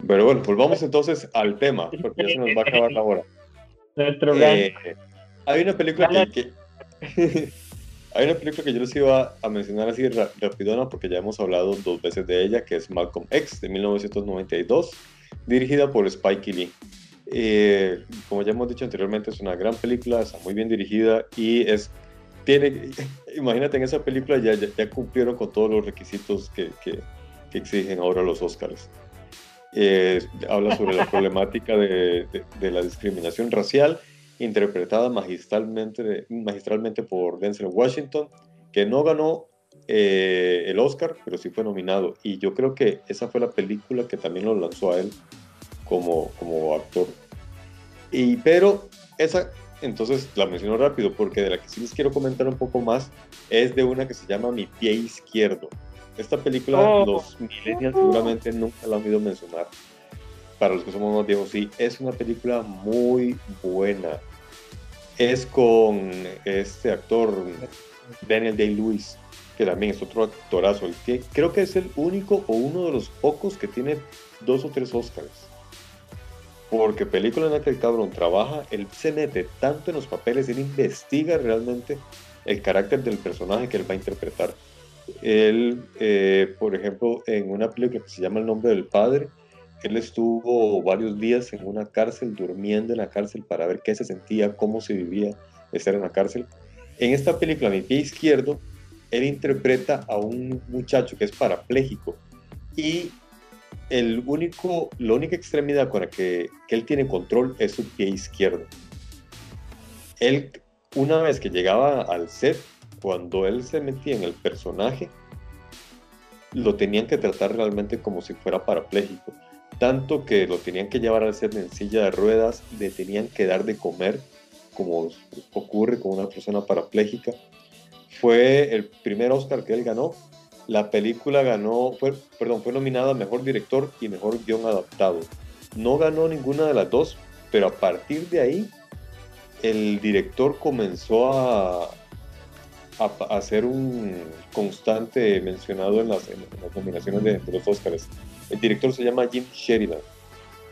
Pero bueno, volvamos entonces al tema, porque ya se nos va a acabar la hora. (laughs) Nuestro eh, Hay una película que, que Hay una película que yo les iba a mencionar así rapidona porque ya hemos hablado dos veces de ella, que es Malcolm X de 1992, dirigida por Spike Lee. Eh, como ya hemos dicho anteriormente, es una gran película, está muy bien dirigida y es tiene, (laughs) imagínate en esa película ya, ya, cumplieron con todos los requisitos que, que, exigen ahora los Oscars. Eh, habla sobre la (laughs) problemática de, de, de la discriminación racial interpretada magistralmente, magistralmente por Denzel Washington, que no ganó eh, el Oscar, pero sí fue nominado. Y yo creo que esa fue la película que también lo lanzó a él como, como actor. Y, pero esa, entonces la menciono rápido, porque de la que sí les quiero comentar un poco más es de una que se llama Mi pie izquierdo. Esta película oh. los millennials seguramente nunca la han oído mencionar. Para los que somos más viejos, sí, es una película muy buena es con este actor Daniel Day-Lewis, que también es otro actorazo. Que creo que es el único o uno de los pocos que tiene dos o tres Oscars. Porque película en la que el cabrón trabaja, él se mete tanto en los papeles, él investiga realmente el carácter del personaje que él va a interpretar. Él, eh, por ejemplo, en una película que se llama El nombre del padre, él estuvo varios días en una cárcel, durmiendo en la cárcel para ver qué se sentía, cómo se vivía estar en la cárcel. En esta película, Mi pie izquierdo, él interpreta a un muchacho que es parapléjico y el único, la única extremidad con la que, él tiene control es su pie izquierdo. Él, una vez que llegaba al set, cuando él se metía en el personaje, lo tenían que tratar realmente como si fuera parapléjico tanto que lo tenían que llevar al set en silla de ruedas, le tenían que dar de comer, como ocurre con una persona parapléjica. Fue el primer Oscar que él ganó. La película ganó, fue, perdón, fue nominada a Mejor Director y Mejor Guión Adaptado. No ganó ninguna de las dos, pero a partir de ahí el director comenzó a, a, ser un constante mencionado en las, nominaciones de, de los Oscars. El director se llama Jim Sheridan.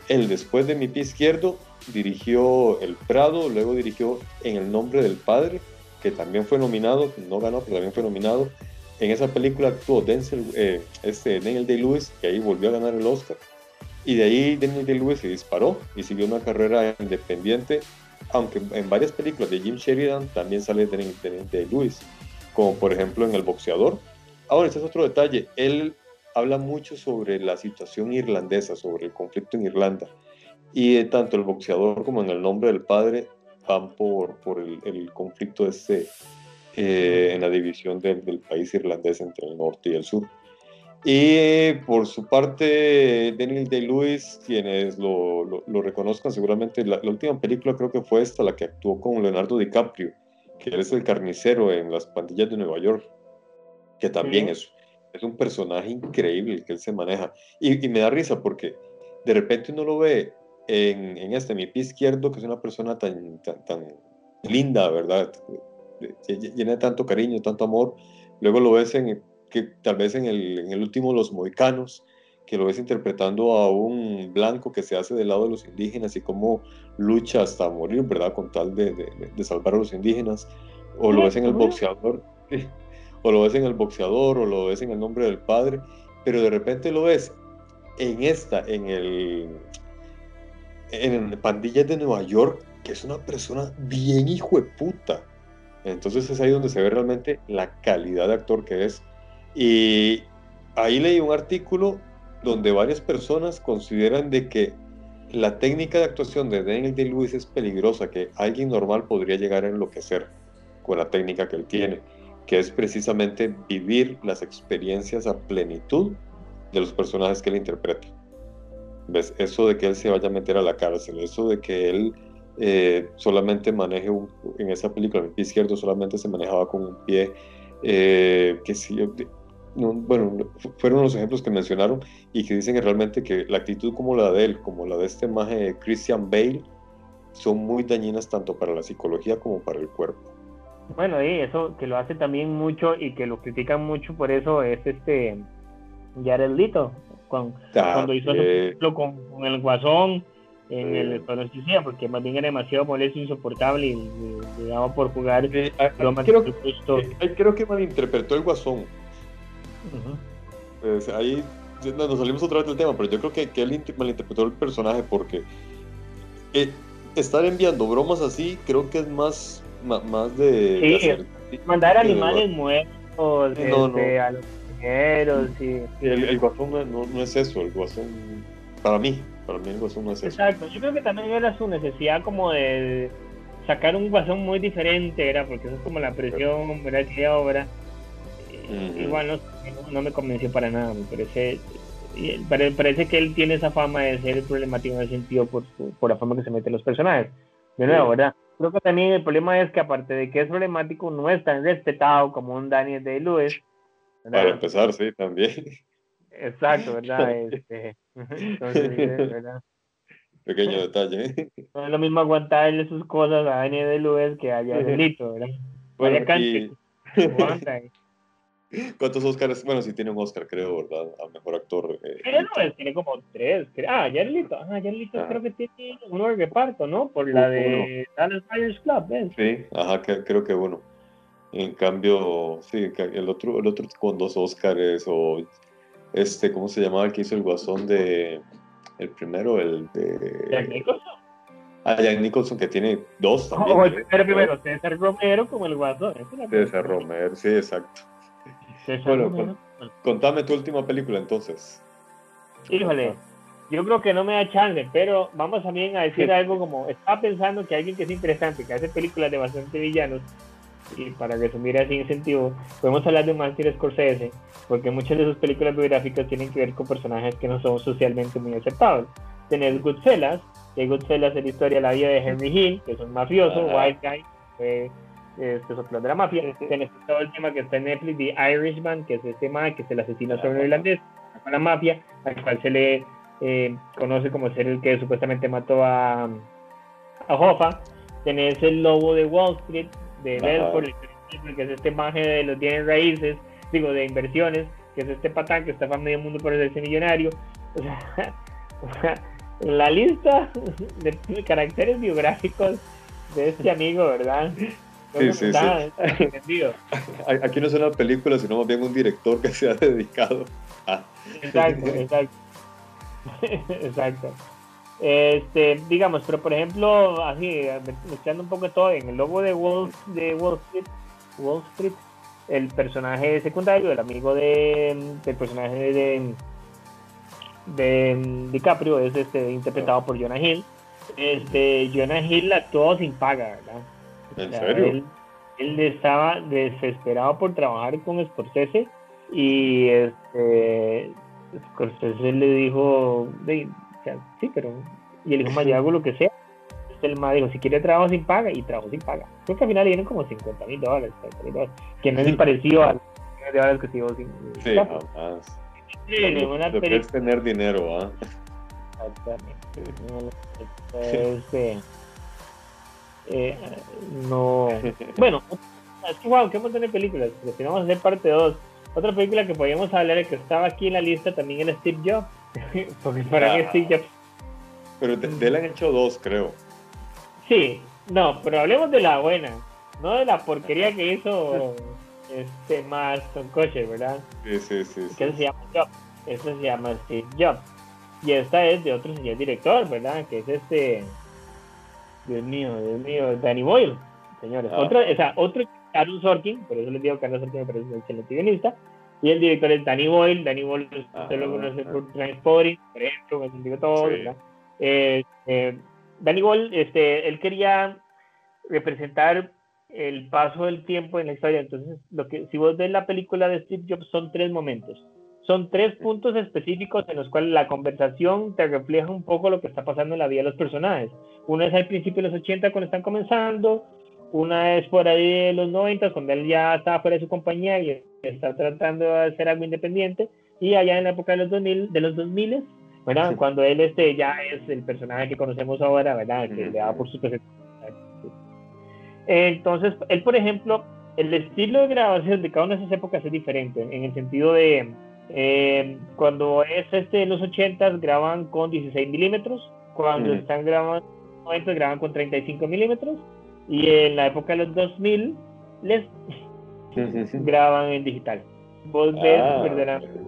Él, después de Mi Pie Izquierdo, dirigió El Prado, luego dirigió En el Nombre del Padre que también fue nominado, no ganó, pero también fue nominado. En esa película actuó Denzel, eh, este, Daniel Day-Lewis, que ahí volvió a ganar el Oscar. Y de ahí Daniel Day-Lewis se disparó y siguió una carrera independiente, aunque en varias películas de Jim Sheridan también sale Daniel Day-Lewis, como por ejemplo en El Boxeador. Ahora, este es otro detalle, él habla mucho sobre la situación irlandesa, sobre el conflicto en Irlanda. Y tanto el boxeador como en el nombre del padre van por, por el, conflicto este eh, en la división del, del, país irlandés entre el norte y el sur. Y por su parte, Daniel Day-Lewis, quienes lo, lo, reconozcan seguramente, la, última película creo que fue esta, la que actuó con Leonardo DiCaprio, que él es el carnicero en las pandillas de Nueva York, que también es, es un personaje increíble que él se maneja. Y, y, me da risa porque de repente uno lo ve en, en, este, mi pie izquierdo, que es una persona tan, tan, tan linda, ¿verdad? Llena de tanto cariño, tanto amor. Luego lo ves en, que tal vez en el, en el último Los Moicanos, que lo ves interpretando a un blanco que se hace del lado de los indígenas y cómo lucha hasta morir, ¿verdad? Con tal de, de, de salvar a los indígenas. O lo ves en el boxeador, o lo ves en el boxeador, o lo ves en el nombre del padre, pero de repente lo ves en esta, en el en Pandillas de Nueva York, que es una persona bien hijo de puta. Entonces es ahí donde se ve realmente la calidad de actor que es. Y ahí leí un artículo donde varias personas consideran de que la técnica de actuación de Daniel Day-Lewis es peligrosa, que alguien normal podría llegar a enloquecer con la técnica que él tiene, que es precisamente vivir las experiencias a plenitud de los personajes que él interpreta. ¿Ves? Eso de que él se vaya a meter a la cárcel, eso de que él eh, solamente maneje en esa película, el pie izquierdo solamente se manejaba con un pie, eh, sí, bueno, fueron los ejemplos que mencionaron y que dicen que realmente que la actitud como la de él, como la de este maje Christian Bale, son muy dañinas tanto para la psicología como para el cuerpo. Bueno, y eso que lo hace también mucho y que lo critican mucho por eso es este Jared Leto, con, cuando hizo eh, con, con, el guasón en el el decía porque más bien era demasiado molesto insoportable y daba por jugar eh, creo, eh, creo, que malinterpretó el guasón. Pues ahí nos salimos otra vez del tema pero yo creo que, que él malinterpretó el personaje porque eh, estar enviando bromas así creo que es más más de, mandar animales muertos este, a los el, el, guasón no, no, es eso, el guasón, para mí, para mí el guasón no es eso. Exacto, yo creo que también era su necesidad como de sacar un guasón muy diferente, era porque eso es como la presión, ¿verdad? Que obra. Igual no, no, me convenció para nada, me parece, parece que él tiene esa fama de ser problemático en ese sentido por, por la fama que se mete en los personajes. De nuevo, ¿verdad? Creo que también el problema es que aparte de que es problemático, no es tan respetado como un Daniel Day-Lewis para empezar, sí, también. Exacto, ¿verdad? (laughs) Este, entonces, ¿verdad? Pequeño detalle. ¿eh? No es lo mismo aguantarle sus cosas a Daniel de Luis que a Delito, ¿verdad? Bueno, y... (laughs) ¿Cuántos Oscars? Bueno, sí tiene un Oscar, creo, ¿verdad? A mejor actor. Eh, no, tiene como tres. Ah, Yarlito. Ah, Yarlito ah. creo que tiene uno de reparto, ¿no? Por la de Dallas Buyers Club, ¿ves? Sí, ajá, creo que uno. En cambio, sí, el otro, el otro con dos Óscares o este, ¿cómo se llamaba el que hizo el guasón de el primero, el de Jack Nicholson? Ah, Jack Nicholson que tiene dos también. Oh, el primero, César Romero como el guasón. César Romero, sí, exacto. César bueno, contame tu última película entonces. Híjole, yo creo que no me da chance, pero vamos también a decir algo como, estaba pensando que alguien que es interesante, que hace películas de bastante villanos, y para resumir así en sentido, podemos hablar de Martin Scorsese, porque muchas de sus películas biográficas tienen que ver con personajes que no son socialmente muy aceptados. Tenés Goodfellas, que Goodfellas es la historia de la vida de Henry Hill, que es un mafioso, white guy, que este de la mafia. Tenés todo el tema que está en Netflix de Irishman, que es este tema que es el asesino sobre irlandés, con la mafia, al cual se le eh, conoce como ser el que supuestamente mató a, a Hoffa. Tenés el lobo de Wall Street, de Belfort, que es este maje de los bienes raíces, digo, de inversiones, que es este patán que está para medio mundo por ese millonario. O sea, (laughs) la lista de caracteres biográficos de este amigo, ¿verdad? Sí, sí, sí. Aquí no es una película, sino más bien un director que se ha dedicado a. Exacto, (laughs) exacto. (laughs) exacto. Este, digamos, pero por ejemplo, así, mezclando un poco todo, en el logo de Wall, de Wall Street, Wall Street, el personaje secundario, el amigo de, del personaje de, de DiCaprio es este interpretado por Jonah Hill. Este, Jonah Hill actuó sin paga, ¿verdad? ¿En serio? Él, estaba desesperado por trabajar con Scorsese y este Scorsese le dijo, sí, pero y él dijo, más yo hago lo que sea. el más dijo, si quiere trabajo sin paga, y trabajo sin paga. Creo que al final le dieron como 50 mil dólares, que no es parecido a los de dólares que se llevó sin Sí, jamás. Sí, una lo que es tener dinero, ¿ah? Exactamente. Este, eh, no. Bueno, es que wow, qué montón de películas. Pero si vamos a hacer parte 2. Otra película que podíamos hablar que estaba aquí en la lista también era Steve Jobs. (laughs) Porque para mí Steve Jobs pero de, él han hecho dos, creo. Sí, no, pero hablemos de la buena, no de la porquería que hizo este Marston Coche, ¿verdad? Sí, sí, sí. Que se llama Jobs. Eso se llama Steve Jobs. Y esta es de otro señor director, ¿verdad? Que es este. Dios mío, Dios mío, Danny Boyle, señores. Ah. Otro, o sea, otro Aaron Sorkin, por eso les digo que Aaron Sorkin me parece un excelente guionista. Y el director es Danny Boyle. Danny Boyle usted lo conoce por Transporting, por ejemplo, que digo todo. Eh, eh, Danny Boyle, este, él quería representar el paso del tiempo en la historia. Entonces, lo que, si vos ves la película de Steve Jobs, son tres momentos. Son tres puntos específicos en los cuales la conversación te refleja un poco lo que está pasando en la vida de los personajes. Una es al principio de los 80 cuando están comenzando, una es por ahí de los 90 cuando él ya está fuera de su compañía y está tratando de hacer algo independiente, y allá en la época de los 2000, de los 2000 ¿verdad? Cuando él este, ya es el personaje que conocemos ahora, ¿verdad? Que le da por su Entonces, él, por ejemplo, el estilo de grabación de cada una de esas épocas es diferente, en el sentido de eh, cuando es este los 80 graban con 16 milímetros, cuando están grabando en 90 graban con 35 milímetros, y en la época de los 2000 les graban en digital. Vos ves ah, verdaderamente.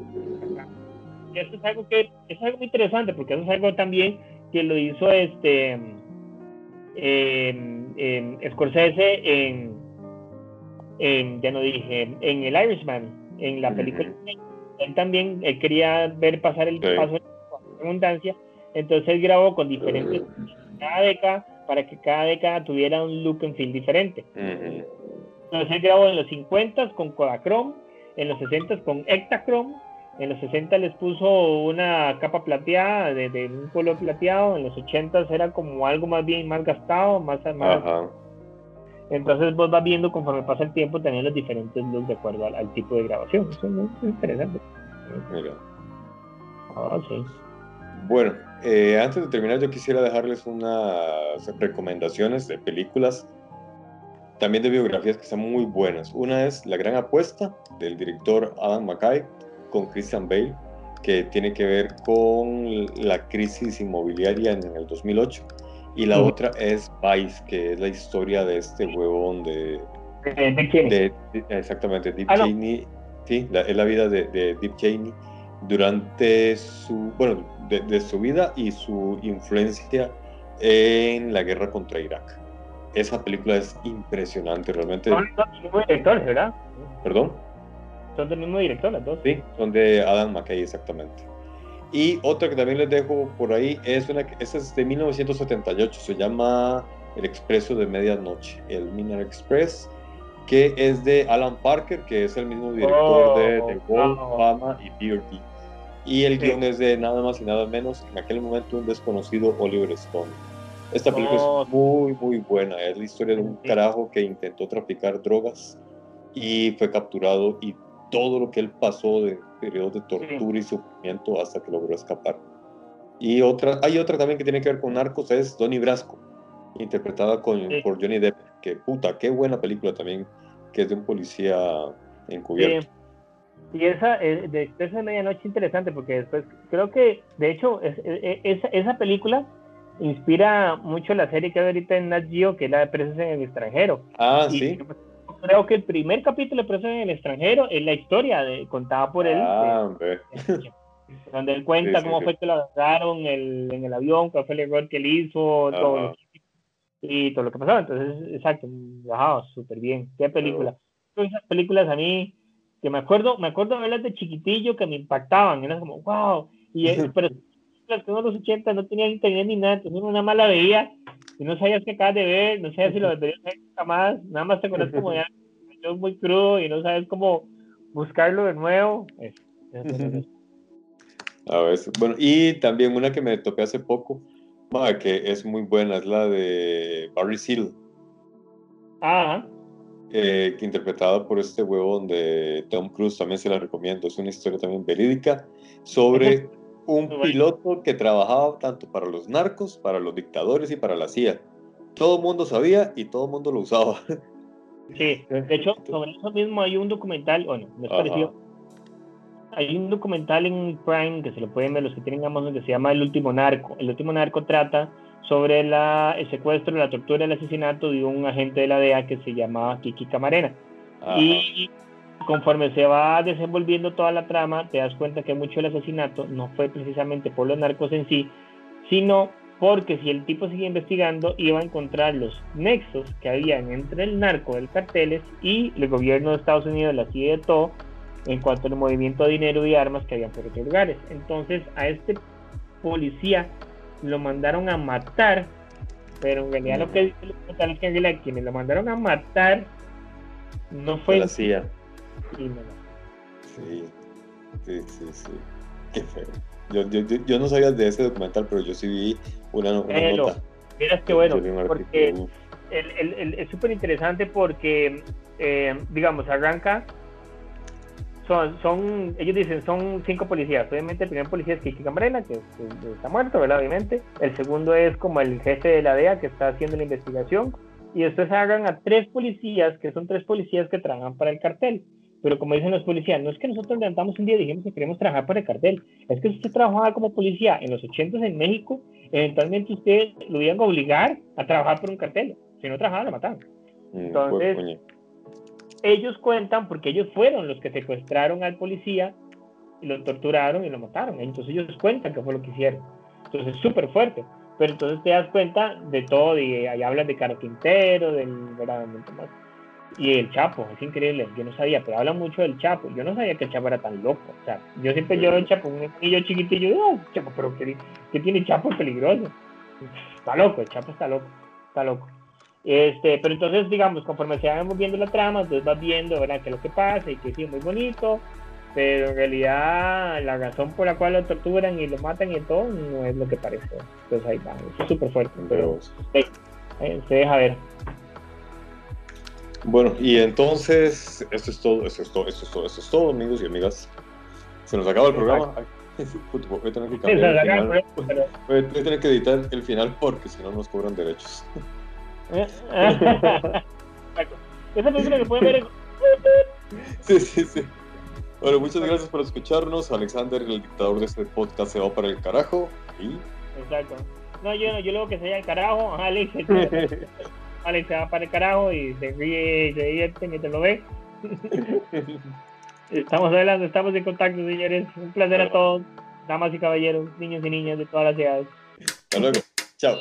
Eso es algo que es algo muy interesante porque eso es algo también que lo hizo este eh, Scorsese en, ya no dije en el Irishman en la película él también él quería ver pasar el paso de abundancia entonces grabó con diferentes cada década para que cada década tuviera un look and feel diferente entonces él grabó en los 50 con Kodachrome en los 60 con Ektachrome en los 60 les puso una capa plateada, de, un color plateado. En los 80 era como algo más bien más gastado, más. más entonces vos vas viendo conforme pasa el tiempo también los diferentes looks de acuerdo al, tipo de grabación. Eso es interesante. Mira. Ah, sí. Bueno, eh, antes de terminar yo quisiera dejarles unas recomendaciones de películas, también de biografías que están muy buenas. Una es La Gran Apuesta del director Adam McKay, con Christian Bale, que tiene que ver con la crisis inmobiliaria en el 2008. Y la otra es Vice, que es la historia de este huevón de... De, exactamente, Deep ah, Cheney. Sí, es la vida de, de, Deep Cheney durante su, bueno, de, su vida y su influencia en la guerra contra Irak. Esa película es impresionante, realmente. Son directores, ¿verdad? ¿Perdón? Son del mismo director las dos. Sí, son de Adam McKay exactamente. Y otra que también les dejo por ahí es una que es de 1978, se llama El Expreso de Medianoche, el Midnight Express, que es de Alan Parker, que es el mismo director de The Gold, Fama y Beardy. Y el guion es de nada más y nada menos, en aquel momento un desconocido Oliver Stone. Esta película es muy, muy buena. Es la historia de un carajo que intentó traficar drogas y fue capturado y todo lo que él pasó de periodos de tortura y sufrimiento hasta que logró escapar. Y otra, hay otra también que tiene que ver con Narcos, es Donnie Brasco, interpretada con, por Johnny Depp, que puta, qué buena película también, que es de un policía encubierto. Y esa eh, de Expreso de Medianoche interesante porque después creo que, de hecho, esa, esa película inspira mucho la serie que hay ahorita en Nat Geo, que es la de Presos en el extranjero. Ah, sí. Creo que el primer capítulo de Presos en el extranjero es la historia de, contada por él. Ah, (laughs) donde él cuenta cómo fue que lo agarraron en el avión, cuál fue el error que él hizo, todo y todo lo que pasó. Entonces, exacto, bajado súper bien. Qué película. Esas películas a mí, que me acuerdo, me acuerdo de verlas de chiquitillo que me impactaban, era como, wow. Y, (laughs) pero las que en los 80 no tenía internet ni nada, tenía una mala veía y no sabías qué acabas de ver, no sabías si lo deberías ver jamás, nada más te acuerdas como ya, es muy crudo y no sabes cómo buscarlo de nuevo. a ver, bueno, y también una que me topé hace poco, que es muy buena, es la de Barry Seal. Ah. Eh, que interpretada por este huevón de Tom Cruise, también se la recomiendo. Es una historia también verídica sobre un piloto que trabajaba tanto para los narcos, para los dictadores y para la CIA. Todo el mundo sabía y todo el mundo lo usaba. (laughs) Sí, de hecho, sobre eso mismo hay un documental, bueno, me pareció. Hay un documental en Prime que se lo pueden ver los que tienen Amazon que se llama El último narco. El último narco trata sobre la, el secuestro, la tortura y el asesinato de un agente de la DEA que se llamaba Kiki Camarena. Y conforme se va desenvolviendo toda la trama, te das cuenta que mucho del asesinato no fue precisamente por los narcos en sí, sino porque si el tipo seguía investigando, iba a encontrar los nexos que habían entre el narco del carteles y el gobierno de Estados Unidos, la CIA y todo, en cuanto al movimiento de dinero y armas que habían por otros lugares. Entonces, a este policía lo mandaron a matar, pero en realidad lo que dice es que en quienes lo mandaron a matar no fue la CIA. Sí, sí, sí, sí. Qué feo. Yo, yo, yo, no sabía de ese documental, pero yo sí vi una, una pero, nota. Mira, que bueno, porque el, el, el, es súper interesante porque, eh, digamos, arranca son, son, ellos dicen, son cinco policías. Obviamente el primer policía es Kiki Cambrena, que, está muerto, ¿verdad? Obviamente. El segundo es como el jefe de la DEA que está haciendo la investigación. Y después hagan a tres policías, que son tres policías que trabajan para el cartel. Pero como dicen los policías, no es que nosotros levantamos un día y dijimos que queremos trabajar para el cartel. Es que si usted trabajaba como policía en los 80 en México, eventualmente usted lo iban a obligar a trabajar por un cartel. Si no trabajaba, lo mataban. Entonces, ellos cuentan porque ellos fueron los que secuestraron al policía y lo torturaron y lo mataron. Entonces ellos cuentan que fue lo que hicieron. Entonces es súper fuerte. Pero entonces te das cuenta de todo y ahí hablan de Caro Quintero, del más. Y el Chapo, es increíble, yo no sabía, pero hablan mucho del Chapo. Yo no sabía que el Chapo era tan loco. O sea, yo siempre yo el Chapo, un niño chiquitillo, oh, Chapo, pero ¿qué, ¿qué tiene Chapo peligroso? Está loco, el Chapo está loco, está loco. Este, pero entonces, digamos, conforme se van viendo la trama, entonces vas viendo, ¿verdad?, qué es lo que pasa y que sí, muy bonito, pero en realidad la razón por la cual lo torturan y lo matan y todo no es lo que parece. Entonces ahí va, es súper fuerte, pero eh, se deja ver. Bueno, y entonces, esto es todo, esto es todo, esto es todo, esto es todo, amigos y amigas. Se nos acaba el programa. voy a tener que cambiar el final. Voy a tener que editar el final porque si no nos cobran derechos. (laughs) Esa película que pueden ver Sí, sí, sí. Bueno, muchas gracias por escucharnos. Alexander, el dictador de este podcast, se va para el carajo. Y... Exacto. No, yo, yo luego que se vaya al carajo. Alex, (laughs) Alex se va para el carajo y se ríe y se divierte mientras lo ve. (laughs) Estamos hablando, estamos en contacto, señores. Un placer a todos, damas y caballeros, niños y niñas de todas las ciudades. Hasta luego. Chao.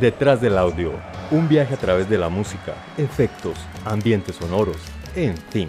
Detrás del audio, un viaje a través de la música, efectos, ambientes sonoros, en fin,